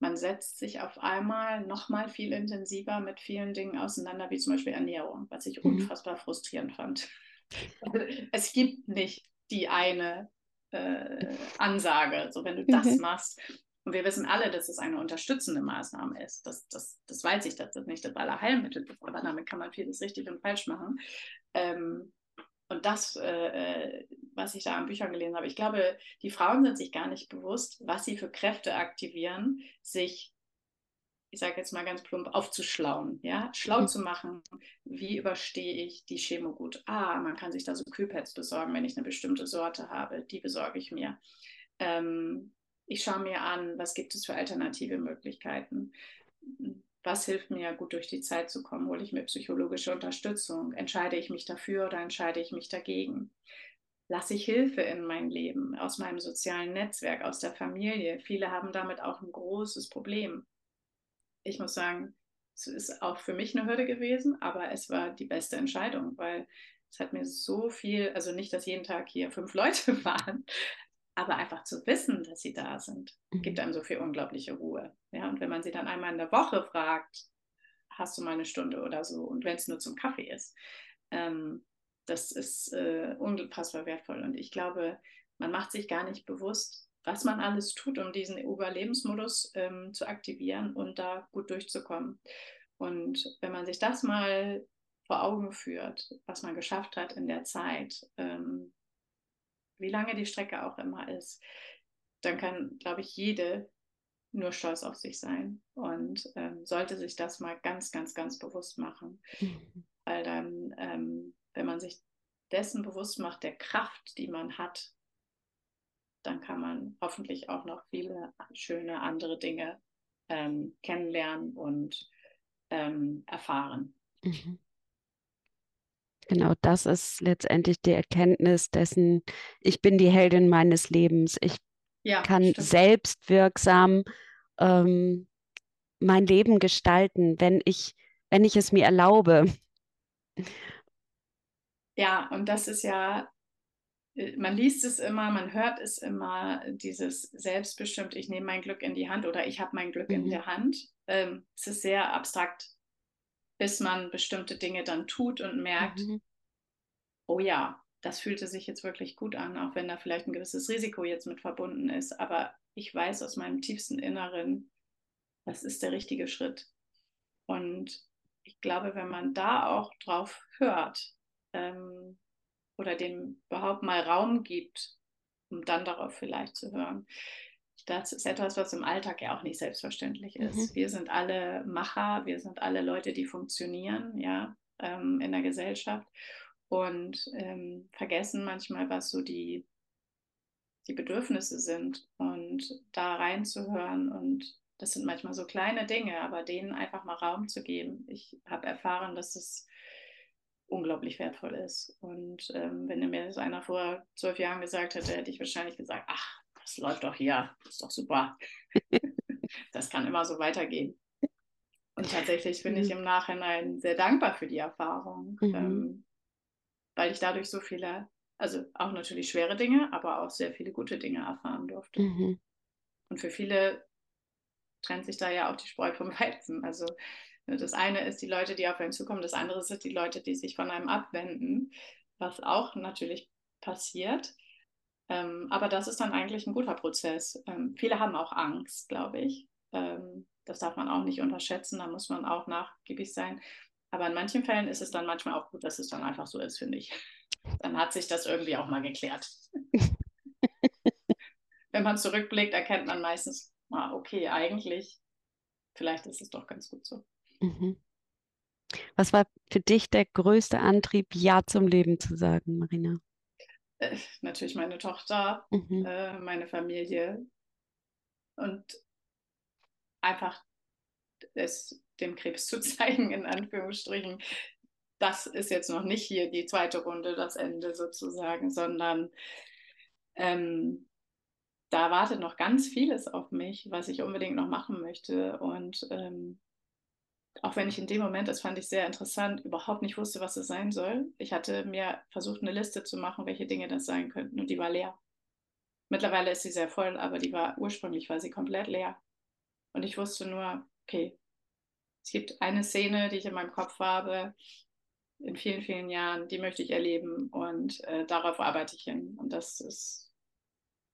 man setzt sich auf einmal nochmal viel intensiver mit vielen Dingen auseinander, wie zum Beispiel Ernährung, was ich mhm. unfassbar frustrierend fand. es gibt nicht die eine äh, Ansage, so wenn du das mhm. machst. Und wir wissen alle, dass es eine unterstützende Maßnahme ist. Das, das, das weiß ich, dass das nicht das Allerheilmittel ist, aber damit kann man vieles richtig und falsch machen. Ähm, und das, äh, äh, was ich da an Büchern gelesen habe, ich glaube, die Frauen sind sich gar nicht bewusst, was sie für Kräfte aktivieren, sich, ich sage jetzt mal ganz plump, aufzuschlauen, ja, schlau mhm. zu machen. Wie überstehe ich die Chemo gut? Ah, man kann sich da so Kühlpads besorgen, wenn ich eine bestimmte Sorte habe, die besorge ich mir. Ähm, ich schaue mir an, was gibt es für alternative Möglichkeiten. Was hilft mir, gut durch die Zeit zu kommen? Hole ich mir psychologische Unterstützung? Entscheide ich mich dafür oder entscheide ich mich dagegen? Lasse ich Hilfe in mein Leben aus meinem sozialen Netzwerk, aus der Familie? Viele haben damit auch ein großes Problem. Ich muss sagen, es ist auch für mich eine Hürde gewesen, aber es war die beste Entscheidung, weil es hat mir so viel, also nicht, dass jeden Tag hier fünf Leute waren, aber einfach zu wissen, dass sie da sind, mhm. gibt einem so viel unglaubliche Ruhe. Ja, und wenn man sie dann einmal in der Woche fragt, hast du mal eine Stunde oder so, und wenn es nur zum Kaffee ist, ähm, das ist äh, unfassbar wertvoll. Und ich glaube, man macht sich gar nicht bewusst, was man alles tut, um diesen Überlebensmodus ähm, zu aktivieren und da gut durchzukommen. Und wenn man sich das mal vor Augen führt, was man geschafft hat in der Zeit, ähm, wie lange die Strecke auch immer ist, dann kann, glaube ich, jede nur stolz auf sich sein und ähm, sollte sich das mal ganz, ganz, ganz bewusst machen. Mhm. Weil dann, ähm, wenn man sich dessen bewusst macht, der Kraft, die man hat, dann kann man hoffentlich auch noch viele schöne andere Dinge ähm, kennenlernen und ähm, erfahren. Mhm. Genau, das ist letztendlich die Erkenntnis dessen, ich bin die Heldin meines Lebens. Ich ja, kann stimmt. selbstwirksam ähm, mein Leben gestalten, wenn ich, wenn ich es mir erlaube. Ja, und das ist ja, äh, man liest es immer, man hört es immer, dieses selbstbestimmt, ich nehme mein Glück in die Hand oder ich habe mein Glück mhm. in der Hand. Ähm, es ist sehr abstrakt bis man bestimmte Dinge dann tut und merkt, mhm. oh ja, das fühlte sich jetzt wirklich gut an, auch wenn da vielleicht ein gewisses Risiko jetzt mit verbunden ist. Aber ich weiß aus meinem tiefsten Inneren, das ist der richtige Schritt. Und ich glaube, wenn man da auch drauf hört ähm, oder dem überhaupt mal Raum gibt, um dann darauf vielleicht zu hören, das ist etwas, was im Alltag ja auch nicht selbstverständlich ist. Mhm. Wir sind alle Macher, wir sind alle Leute, die funktionieren, ja, ähm, in der Gesellschaft und ähm, vergessen manchmal, was so die, die Bedürfnisse sind und da reinzuhören und das sind manchmal so kleine Dinge, aber denen einfach mal Raum zu geben. Ich habe erfahren, dass es unglaublich wertvoll ist. Und ähm, wenn mir das einer vor zwölf Jahren gesagt hätte, hätte ich wahrscheinlich gesagt, ach, das läuft doch hier, das ist doch super. das kann immer so weitergehen. Und tatsächlich bin mhm. ich im Nachhinein sehr dankbar für die Erfahrung, mhm. ähm, weil ich dadurch so viele, also auch natürlich schwere Dinge, aber auch sehr viele gute Dinge erfahren durfte. Mhm. Und für viele trennt sich da ja auch die Spreu vom Weizen. Also ne, das eine ist die Leute, die auf einen zukommen, das andere sind die Leute, die sich von einem abwenden, was auch natürlich passiert. Ähm, aber das ist dann eigentlich ein guter Prozess. Ähm, viele haben auch Angst, glaube ich. Ähm, das darf man auch nicht unterschätzen, da muss man auch nachgiebig sein. Aber in manchen Fällen ist es dann manchmal auch gut, dass es dann einfach so ist, finde ich. Dann hat sich das irgendwie auch mal geklärt. Wenn man zurückblickt, erkennt man meistens, ah, okay, eigentlich, vielleicht ist es doch ganz gut so. Mhm. Was war für dich der größte Antrieb, Ja zum Leben zu sagen, Marina? Äh, natürlich meine Tochter, mhm. äh, meine Familie und einfach es dem Krebs zu zeigen, in Anführungsstrichen. Das ist jetzt noch nicht hier die zweite Runde, das Ende sozusagen, sondern ähm, da wartet noch ganz vieles auf mich, was ich unbedingt noch machen möchte. Und ähm, auch wenn ich in dem Moment, das fand ich sehr interessant, überhaupt nicht wusste, was es sein soll. Ich hatte mir versucht, eine Liste zu machen, welche Dinge das sein könnten und die war leer. Mittlerweile ist sie sehr voll, aber die war ursprünglich war sie komplett leer. Und ich wusste nur, okay, es gibt eine Szene, die ich in meinem Kopf habe, in vielen, vielen Jahren, die möchte ich erleben und äh, darauf arbeite ich hin. Und das ist,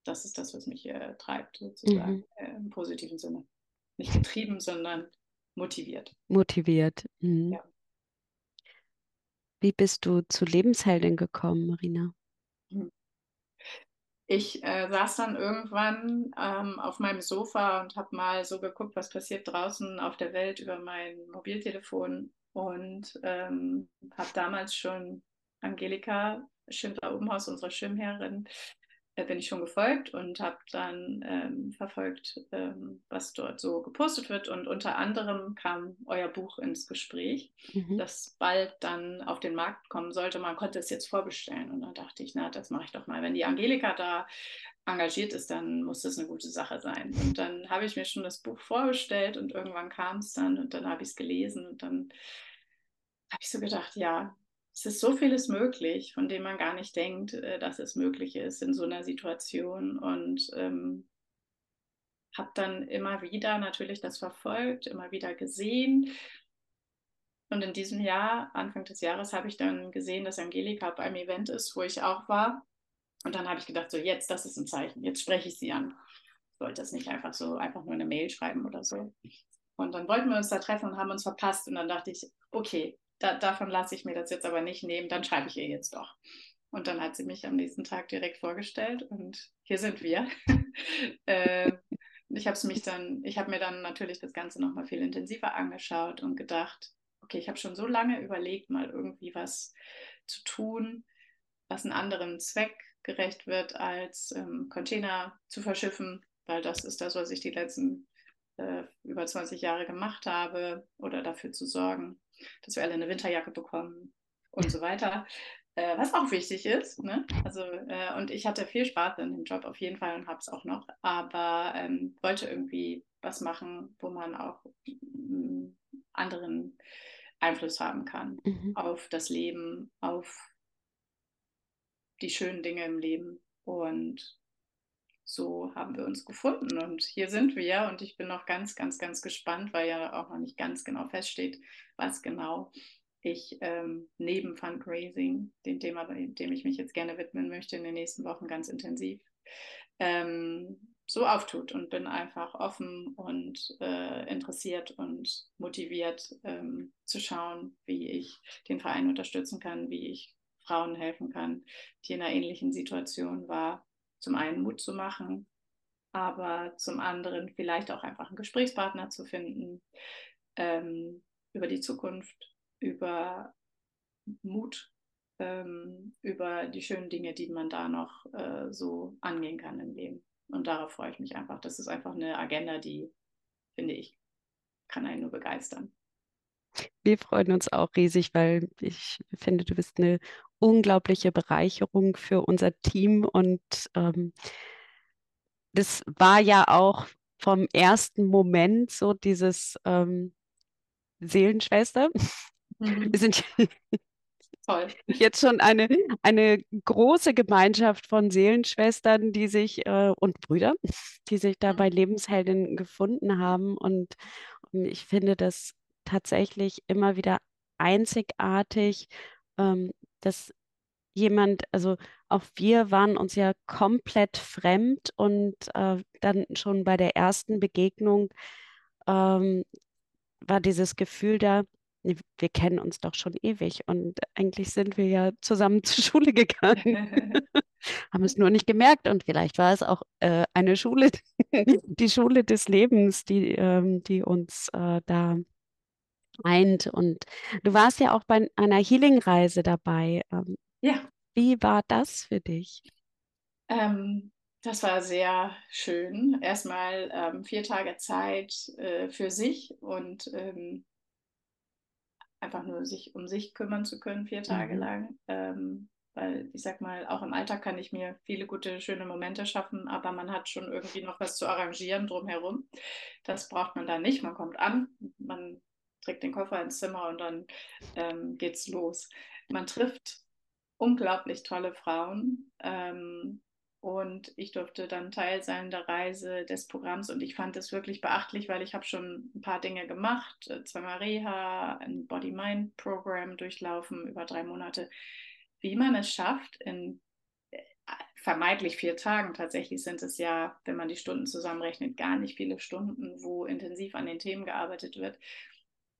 das ist das, was mich äh, treibt, sozusagen, mhm. äh, im positiven Sinne. Nicht getrieben, sondern motiviert. Motiviert. Mhm. Ja. Wie bist du zu Lebensheldin gekommen, Marina? Hm. Ich äh, saß dann irgendwann ähm, auf meinem Sofa und habe mal so geguckt, was passiert draußen auf der Welt über mein Mobiltelefon und ähm, habe damals schon Angelika Schindler-Obenhaus, unsere Schirmherrin, bin ich schon gefolgt und habe dann ähm, verfolgt, ähm, was dort so gepostet wird. Und unter anderem kam euer Buch ins Gespräch, mhm. das bald dann auf den Markt kommen sollte. Man konnte es jetzt vorbestellen. Und dann dachte ich, na, das mache ich doch mal. Wenn die Angelika da engagiert ist, dann muss das eine gute Sache sein. Und dann habe ich mir schon das Buch vorbestellt und irgendwann kam es dann und dann habe ich es gelesen und dann habe ich so gedacht, ja, es ist so vieles möglich, von dem man gar nicht denkt, äh, dass es möglich ist in so einer Situation. Und ähm, habe dann immer wieder natürlich das verfolgt, immer wieder gesehen. Und in diesem Jahr, Anfang des Jahres, habe ich dann gesehen, dass Angelika bei einem Event ist, wo ich auch war. Und dann habe ich gedacht, so jetzt, das ist ein Zeichen, jetzt spreche ich sie an. Ich wollte das nicht einfach so, einfach nur eine Mail schreiben oder so. Und dann wollten wir uns da treffen und haben uns verpasst. Und dann dachte ich, okay, da, davon lasse ich mir das jetzt aber nicht nehmen, dann schreibe ich ihr jetzt doch. Und dann hat sie mich am nächsten Tag direkt vorgestellt und hier sind wir. äh, ich habe mich dann, ich habe mir dann natürlich das Ganze nochmal viel intensiver angeschaut und gedacht, okay, ich habe schon so lange überlegt, mal irgendwie was zu tun, was einen anderen Zweck gerecht wird, als ähm, Container zu verschiffen, weil das ist das, was ich die letzten äh, über 20 Jahre gemacht habe oder dafür zu sorgen, dass wir alle eine Winterjacke bekommen und so weiter. Äh, was auch wichtig ist. Ne? Also, äh, und ich hatte viel Spaß in dem Job auf jeden Fall und habe es auch noch, aber ähm, wollte irgendwie was machen, wo man auch mm, anderen Einfluss haben kann mhm. auf das Leben, auf die schönen Dinge im Leben. Und so haben wir uns gefunden und hier sind wir. Und ich bin noch ganz, ganz, ganz gespannt, weil ja auch noch nicht ganz genau feststeht, was genau ich ähm, neben Fundraising, dem Thema, dem ich mich jetzt gerne widmen möchte in den nächsten Wochen ganz intensiv, ähm, so auftut und bin einfach offen und äh, interessiert und motiviert ähm, zu schauen, wie ich den Verein unterstützen kann, wie ich Frauen helfen kann, die in einer ähnlichen Situation war zum einen Mut zu machen, aber zum anderen vielleicht auch einfach einen Gesprächspartner zu finden ähm, über die Zukunft, über Mut, ähm, über die schönen Dinge, die man da noch äh, so angehen kann im Leben. Und darauf freue ich mich einfach. Das ist einfach eine Agenda, die, finde ich, kann einen nur begeistern. Wir freuen uns auch riesig, weil ich finde, du bist eine unglaubliche Bereicherung für unser Team und ähm, das war ja auch vom ersten Moment so dieses ähm, Seelenschwester. Mhm. Wir sind Toll. jetzt schon eine, eine große Gemeinschaft von Seelenschwestern, die sich äh, und Brüder, die sich da mhm. bei Lebensheldinnen gefunden haben. Und, und ich finde das tatsächlich immer wieder einzigartig, ähm, dass jemand, also auch wir waren uns ja komplett fremd und äh, dann schon bei der ersten Begegnung ähm, war dieses Gefühl da, wir kennen uns doch schon ewig und eigentlich sind wir ja zusammen zur Schule gegangen, haben es nur nicht gemerkt und vielleicht war es auch äh, eine Schule, die Schule des Lebens, die, ähm, die uns äh, da eint. Und du warst ja auch bei einer Healing-Reise dabei. Ähm, ja. Wie war das für dich? Ähm, das war sehr schön. Erstmal ähm, vier Tage Zeit äh, für sich und ähm, einfach nur sich um sich kümmern zu können, vier Tage mhm. lang. Ähm, weil ich sag mal, auch im Alltag kann ich mir viele gute, schöne Momente schaffen, aber man hat schon irgendwie noch was zu arrangieren drumherum. Das braucht man da nicht. Man kommt an, man trägt den Koffer ins Zimmer und dann ähm, geht's los. Man trifft unglaublich tolle Frauen ähm, und ich durfte dann Teil sein der Reise des Programms und ich fand es wirklich beachtlich, weil ich habe schon ein paar Dinge gemacht, äh, zweimal Reha, ein Body-Mind-Programm durchlaufen über drei Monate. Wie man es schafft, in äh, vermeintlich vier Tagen, tatsächlich sind es ja, wenn man die Stunden zusammenrechnet, gar nicht viele Stunden, wo intensiv an den Themen gearbeitet wird,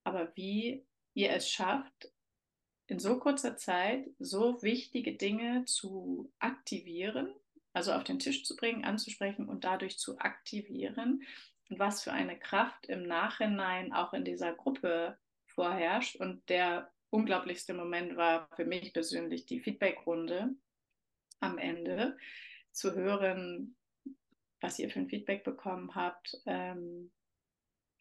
aber wie ihr es schafft, in so kurzer Zeit so wichtige Dinge zu aktivieren, also auf den Tisch zu bringen, anzusprechen und dadurch zu aktivieren. Und was für eine Kraft im Nachhinein auch in dieser Gruppe vorherrscht. Und der unglaublichste Moment war für mich persönlich die Feedbackrunde am Ende, zu hören, was ihr für ein Feedback bekommen habt ähm,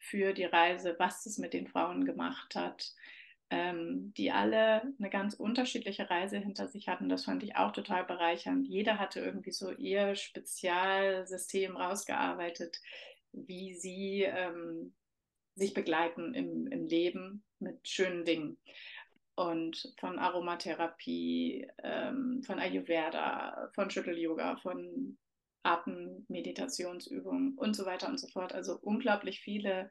für die Reise, was es mit den Frauen gemacht hat, ähm, die alle eine ganz unterschiedliche Reise hinter sich hatten. Das fand ich auch total bereichernd. Jeder hatte irgendwie so ihr Spezialsystem rausgearbeitet, wie sie ähm, sich begleiten im, im Leben mit schönen Dingen. Und von Aromatherapie, ähm, von Ayurveda, von Schüttel-Yoga, von Atemmeditationsübungen und so weiter und so fort. Also unglaublich viele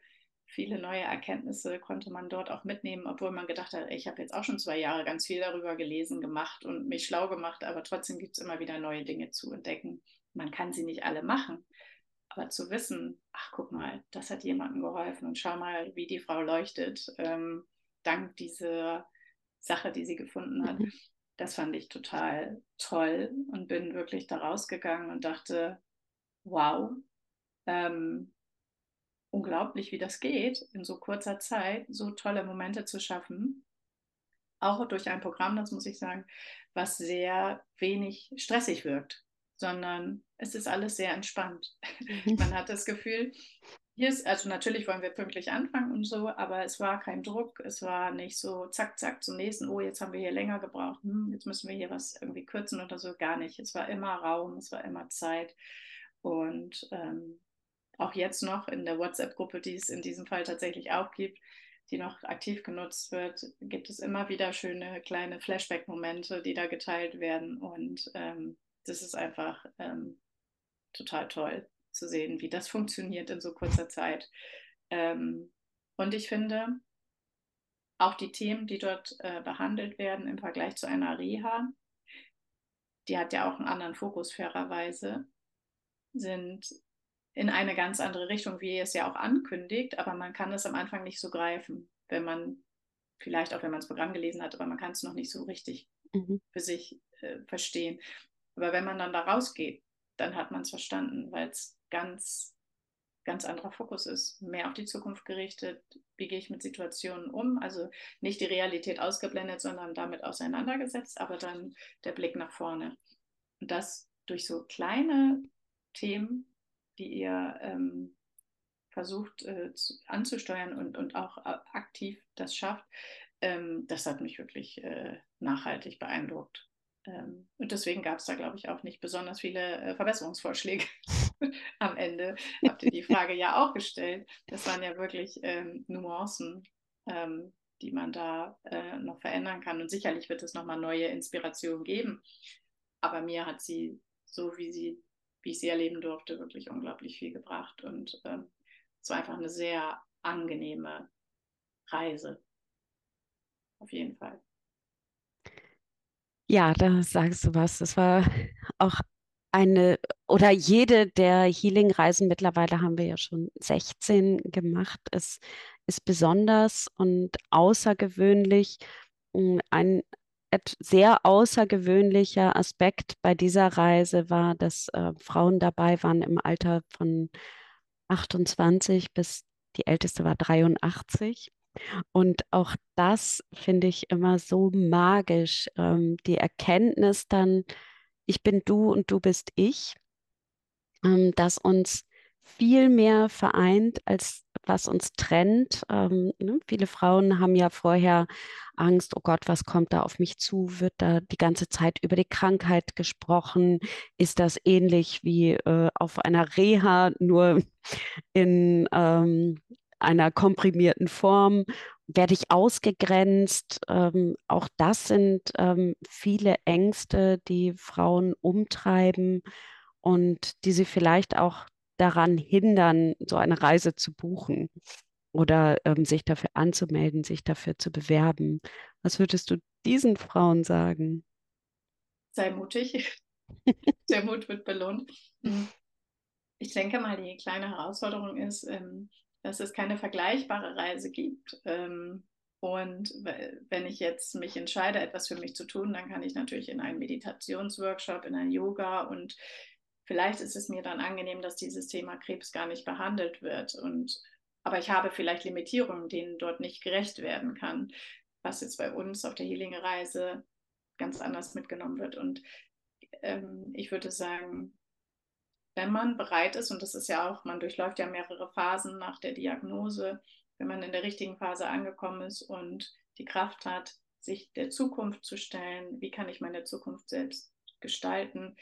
viele neue Erkenntnisse konnte man dort auch mitnehmen, obwohl man gedacht hat, ich habe jetzt auch schon zwei Jahre ganz viel darüber gelesen, gemacht und mich schlau gemacht, aber trotzdem gibt es immer wieder neue Dinge zu entdecken. Man kann sie nicht alle machen, aber zu wissen, ach guck mal, das hat jemandem geholfen und schau mal, wie die Frau leuchtet, ähm, dank dieser Sache, die sie gefunden hat. Mhm. Das fand ich total toll und bin wirklich da rausgegangen und dachte, wow, ähm, unglaublich, wie das geht, in so kurzer Zeit so tolle Momente zu schaffen. Auch durch ein Programm, das muss ich sagen, was sehr wenig stressig wirkt, sondern es ist alles sehr entspannt. Man hat das Gefühl, hier ist, also natürlich wollen wir pünktlich anfangen und so, aber es war kein Druck, es war nicht so zack, zack zum nächsten, oh, jetzt haben wir hier länger gebraucht, hm, jetzt müssen wir hier was irgendwie kürzen oder so, gar nicht. Es war immer Raum, es war immer Zeit und ähm, auch jetzt noch in der WhatsApp-Gruppe, die es in diesem Fall tatsächlich auch gibt, die noch aktiv genutzt wird, gibt es immer wieder schöne kleine Flashback-Momente, die da geteilt werden. Und ähm, das ist einfach ähm, total toll zu sehen, wie das funktioniert in so kurzer Zeit. Ähm, und ich finde, auch die Themen, die dort äh, behandelt werden im Vergleich zu einer Reha, die hat ja auch einen anderen Fokus fairerweise, sind in eine ganz andere Richtung, wie es ja auch ankündigt, aber man kann es am Anfang nicht so greifen, wenn man vielleicht auch, wenn man das Programm gelesen hat, aber man kann es noch nicht so richtig mhm. für sich äh, verstehen. Aber wenn man dann da rausgeht, dann hat man es verstanden, weil es ganz, ganz anderer Fokus ist, mehr auf die Zukunft gerichtet, wie gehe ich mit Situationen um, also nicht die Realität ausgeblendet, sondern damit auseinandergesetzt, aber dann der Blick nach vorne. Und das durch so kleine Themen, die ihr ähm, versucht äh, zu, anzusteuern und, und auch äh, aktiv das schafft, ähm, das hat mich wirklich äh, nachhaltig beeindruckt. Ähm, und deswegen gab es da, glaube ich, auch nicht besonders viele äh, Verbesserungsvorschläge am Ende. Habt ihr die Frage ja auch gestellt. Das waren ja wirklich ähm, Nuancen, ähm, die man da äh, noch verändern kann. Und sicherlich wird es nochmal neue Inspirationen geben. Aber mir hat sie, so wie sie wie ich sie erleben durfte, wirklich unglaublich viel gebracht. Und ähm, es war einfach eine sehr angenehme Reise. Auf jeden Fall. Ja, da sagst du was. Das war auch eine oder jede der Healing-Reisen, mittlerweile haben wir ja schon 16 gemacht, ist, ist besonders und außergewöhnlich. Hm, ein, sehr außergewöhnlicher Aspekt bei dieser Reise war, dass äh, Frauen dabei waren im Alter von 28 bis die älteste war 83. Und auch das finde ich immer so magisch, ähm, die Erkenntnis dann, ich bin du und du bist ich, ähm, dass uns viel mehr vereint, als was uns trennt. Ähm, ne? Viele Frauen haben ja vorher Angst, oh Gott, was kommt da auf mich zu? Wird da die ganze Zeit über die Krankheit gesprochen? Ist das ähnlich wie äh, auf einer Reha, nur in ähm, einer komprimierten Form? Werde ich ausgegrenzt? Ähm, auch das sind ähm, viele Ängste, die Frauen umtreiben und die sie vielleicht auch daran hindern, so eine Reise zu buchen oder ähm, sich dafür anzumelden, sich dafür zu bewerben. Was würdest du diesen Frauen sagen? Sei mutig. Der Mut wird belohnt. Mhm. Ich denke mal, die kleine Herausforderung ist, ähm, dass es keine vergleichbare Reise gibt. Ähm, und wenn ich jetzt mich entscheide, etwas für mich zu tun, dann kann ich natürlich in einen Meditationsworkshop, in ein Yoga und vielleicht ist es mir dann angenehm, dass dieses Thema Krebs gar nicht behandelt wird. Und, aber ich habe vielleicht Limitierungen, denen dort nicht gerecht werden kann, was jetzt bei uns auf der Healing-Reise ganz anders mitgenommen wird. Und ähm, ich würde sagen, wenn man bereit ist, und das ist ja auch, man durchläuft ja mehrere Phasen nach der Diagnose, wenn man in der richtigen Phase angekommen ist und die Kraft hat, sich der Zukunft zu stellen, wie kann ich meine Zukunft selbst gestalten,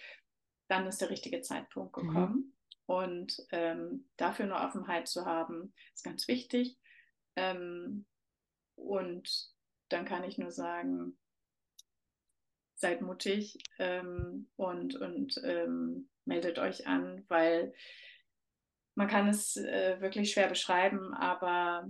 dann ist der richtige Zeitpunkt mhm. gekommen. Mhm. Und ähm, dafür eine Offenheit zu haben, ist ganz wichtig. Ähm, und dann kann ich nur sagen, seid mutig ähm, und, und ähm, meldet euch an, weil man kann es äh, wirklich schwer beschreiben, aber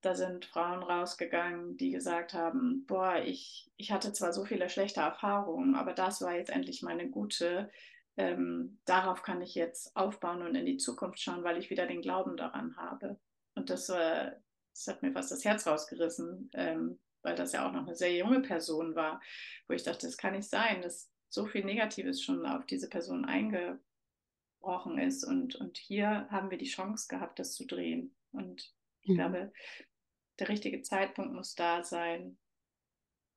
da sind Frauen rausgegangen, die gesagt haben, boah, ich, ich hatte zwar so viele schlechte Erfahrungen, aber das war jetzt endlich meine gute. Ähm, darauf kann ich jetzt aufbauen und in die Zukunft schauen, weil ich wieder den Glauben daran habe. Und das, äh, das hat mir fast das Herz rausgerissen, ähm, weil das ja auch noch eine sehr junge Person war, wo ich dachte, das kann nicht sein, dass so viel Negatives schon auf diese Person eingebrochen ist. Und, und hier haben wir die Chance gehabt, das zu drehen. Und ich mhm. glaube, der richtige Zeitpunkt muss da sein.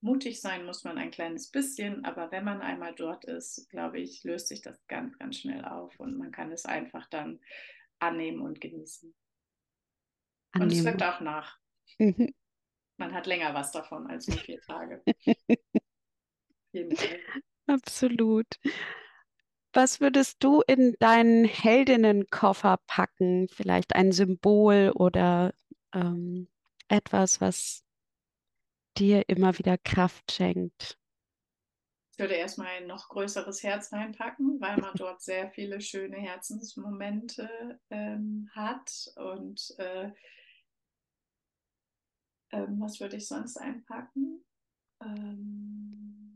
Mutig sein muss man ein kleines bisschen, aber wenn man einmal dort ist, glaube ich, löst sich das ganz, ganz schnell auf und man kann es einfach dann annehmen und genießen. Annehmen. Und es wirkt auch nach. Mhm man hat länger was davon als nur vier Tage. Absolut. Was würdest du in deinen Heldinnenkoffer packen? Vielleicht ein Symbol oder ähm, etwas, was dir immer wieder Kraft schenkt? Ich würde erstmal ein noch größeres Herz reinpacken, weil man dort sehr viele schöne Herzensmomente ähm, hat und äh, ähm, was würde ich sonst einpacken? Ähm,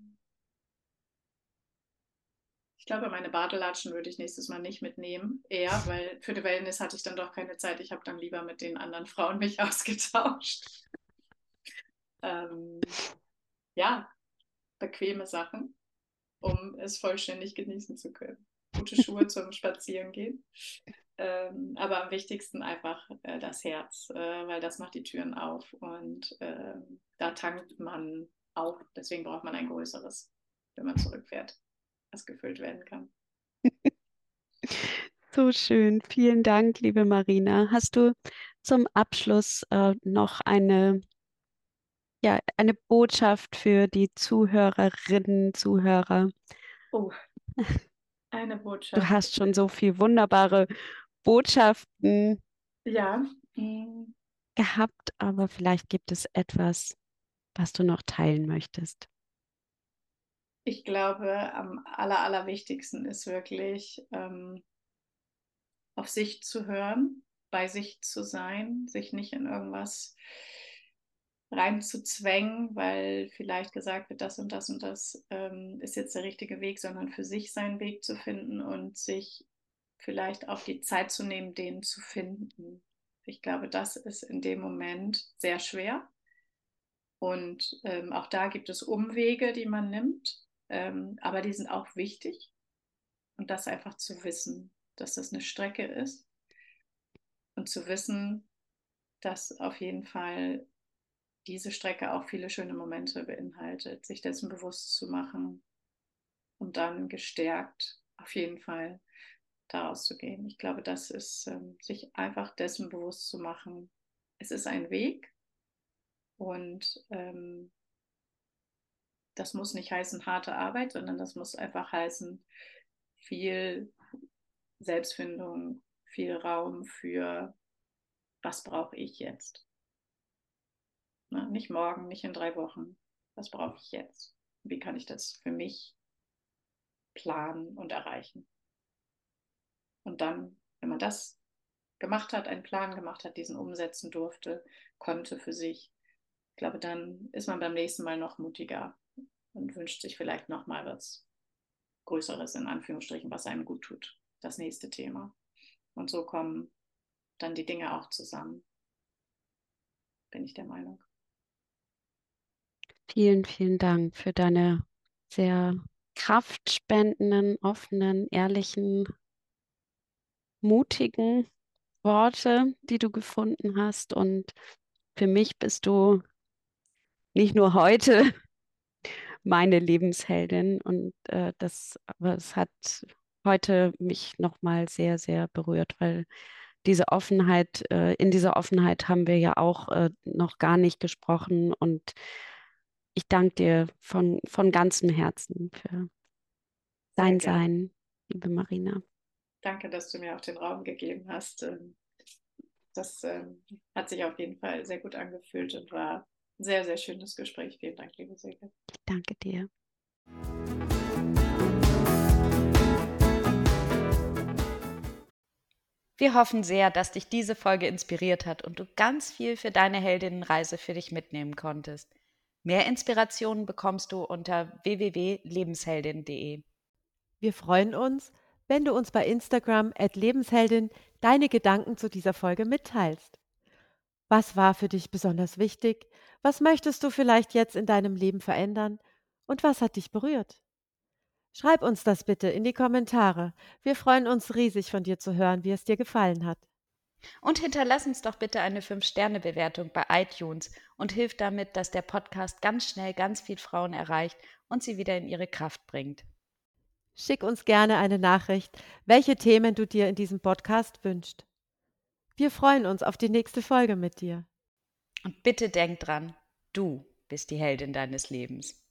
glaube, meine Badelatschen würde ich nächstes Mal nicht mitnehmen. Eher, weil für die Wellness hatte ich dann doch keine Zeit. Ich habe dann lieber mit den anderen Frauen mich ausgetauscht. ähm, ja, bequeme Sachen, um es vollständig genießen zu können. Gute Schuhe zum Spazierengehen. Ähm, aber am wichtigsten einfach äh, das Herz, äh, weil das macht die Türen auf und äh, da tankt man auch. Deswegen braucht man ein größeres, wenn man zurückfährt, das gefüllt werden kann. So schön. Vielen Dank, liebe Marina. Hast du zum Abschluss äh, noch eine, ja, eine Botschaft für die Zuhörerinnen, Zuhörer? Oh, eine Botschaft. Du hast schon so viel wunderbare Botschaften ja. gehabt, aber vielleicht gibt es etwas, was du noch teilen möchtest. Ich glaube, am aller, allerwichtigsten ist wirklich ähm, auf sich zu hören, bei sich zu sein, sich nicht in irgendwas reinzuzwängen, weil vielleicht gesagt wird, das und das und das ähm, ist jetzt der richtige Weg, sondern für sich seinen Weg zu finden und sich vielleicht auch die Zeit zu nehmen, den zu finden. Ich glaube, das ist in dem Moment sehr schwer. Und ähm, auch da gibt es Umwege, die man nimmt, ähm, aber die sind auch wichtig. Und das einfach zu wissen, dass das eine Strecke ist und zu wissen, dass auf jeden Fall diese Strecke auch viele schöne Momente beinhaltet, sich dessen bewusst zu machen und dann gestärkt auf jeden Fall daraus zu gehen. Ich glaube, das ist, ähm, sich einfach dessen bewusst zu machen. Es ist ein Weg und ähm, das muss nicht heißen harte Arbeit, sondern das muss einfach heißen viel Selbstfindung, viel Raum für, was brauche ich jetzt. Na, nicht morgen, nicht in drei Wochen. Was brauche ich jetzt? Wie kann ich das für mich planen und erreichen? Und dann, wenn man das gemacht hat, einen Plan gemacht hat, diesen umsetzen durfte, konnte für sich, ich glaube, dann ist man beim nächsten Mal noch mutiger und wünscht sich vielleicht noch mal was Größeres in Anführungsstrichen, was einem gut tut. Das nächste Thema. Und so kommen dann die Dinge auch zusammen. Bin ich der Meinung. Vielen, vielen Dank für deine sehr kraftspendenden, offenen, ehrlichen mutigen Worte, die du gefunden hast. Und für mich bist du nicht nur heute meine Lebensheldin. Und äh, das, aber es hat heute mich nochmal sehr, sehr berührt, weil diese Offenheit, äh, in dieser Offenheit haben wir ja auch äh, noch gar nicht gesprochen. Und ich danke dir von, von ganzem Herzen für dein Sein, liebe Marina. Danke, dass du mir auch den Raum gegeben hast. Ähm, das ähm, hat sich auf jeden Fall sehr gut angefühlt und war sehr, sehr schönes Gespräch. Vielen Dank, liebe Silke. Ich danke dir. Wir hoffen sehr, dass dich diese Folge inspiriert hat und du ganz viel für deine Heldinnenreise für dich mitnehmen konntest. Mehr Inspirationen bekommst du unter www.lebensheldin.de. Wir freuen uns, wenn du uns bei Instagram at Lebensheldin deine Gedanken zu dieser Folge mitteilst. Was war für dich besonders wichtig? Was möchtest du vielleicht jetzt in deinem Leben verändern? Und was hat dich berührt? Schreib uns das bitte in die Kommentare. Wir freuen uns riesig von dir zu hören, wie es dir gefallen hat. Und hinterlass uns doch bitte eine 5-Sterne-Bewertung bei iTunes und hilf damit, dass der Podcast ganz schnell ganz viele Frauen erreicht und sie wieder in ihre Kraft bringt. Schick uns gerne eine Nachricht, welche Themen du dir in diesem Podcast wünschst. Wir freuen uns auf die nächste Folge mit dir. Und bitte denk dran, du bist die Heldin deines Lebens.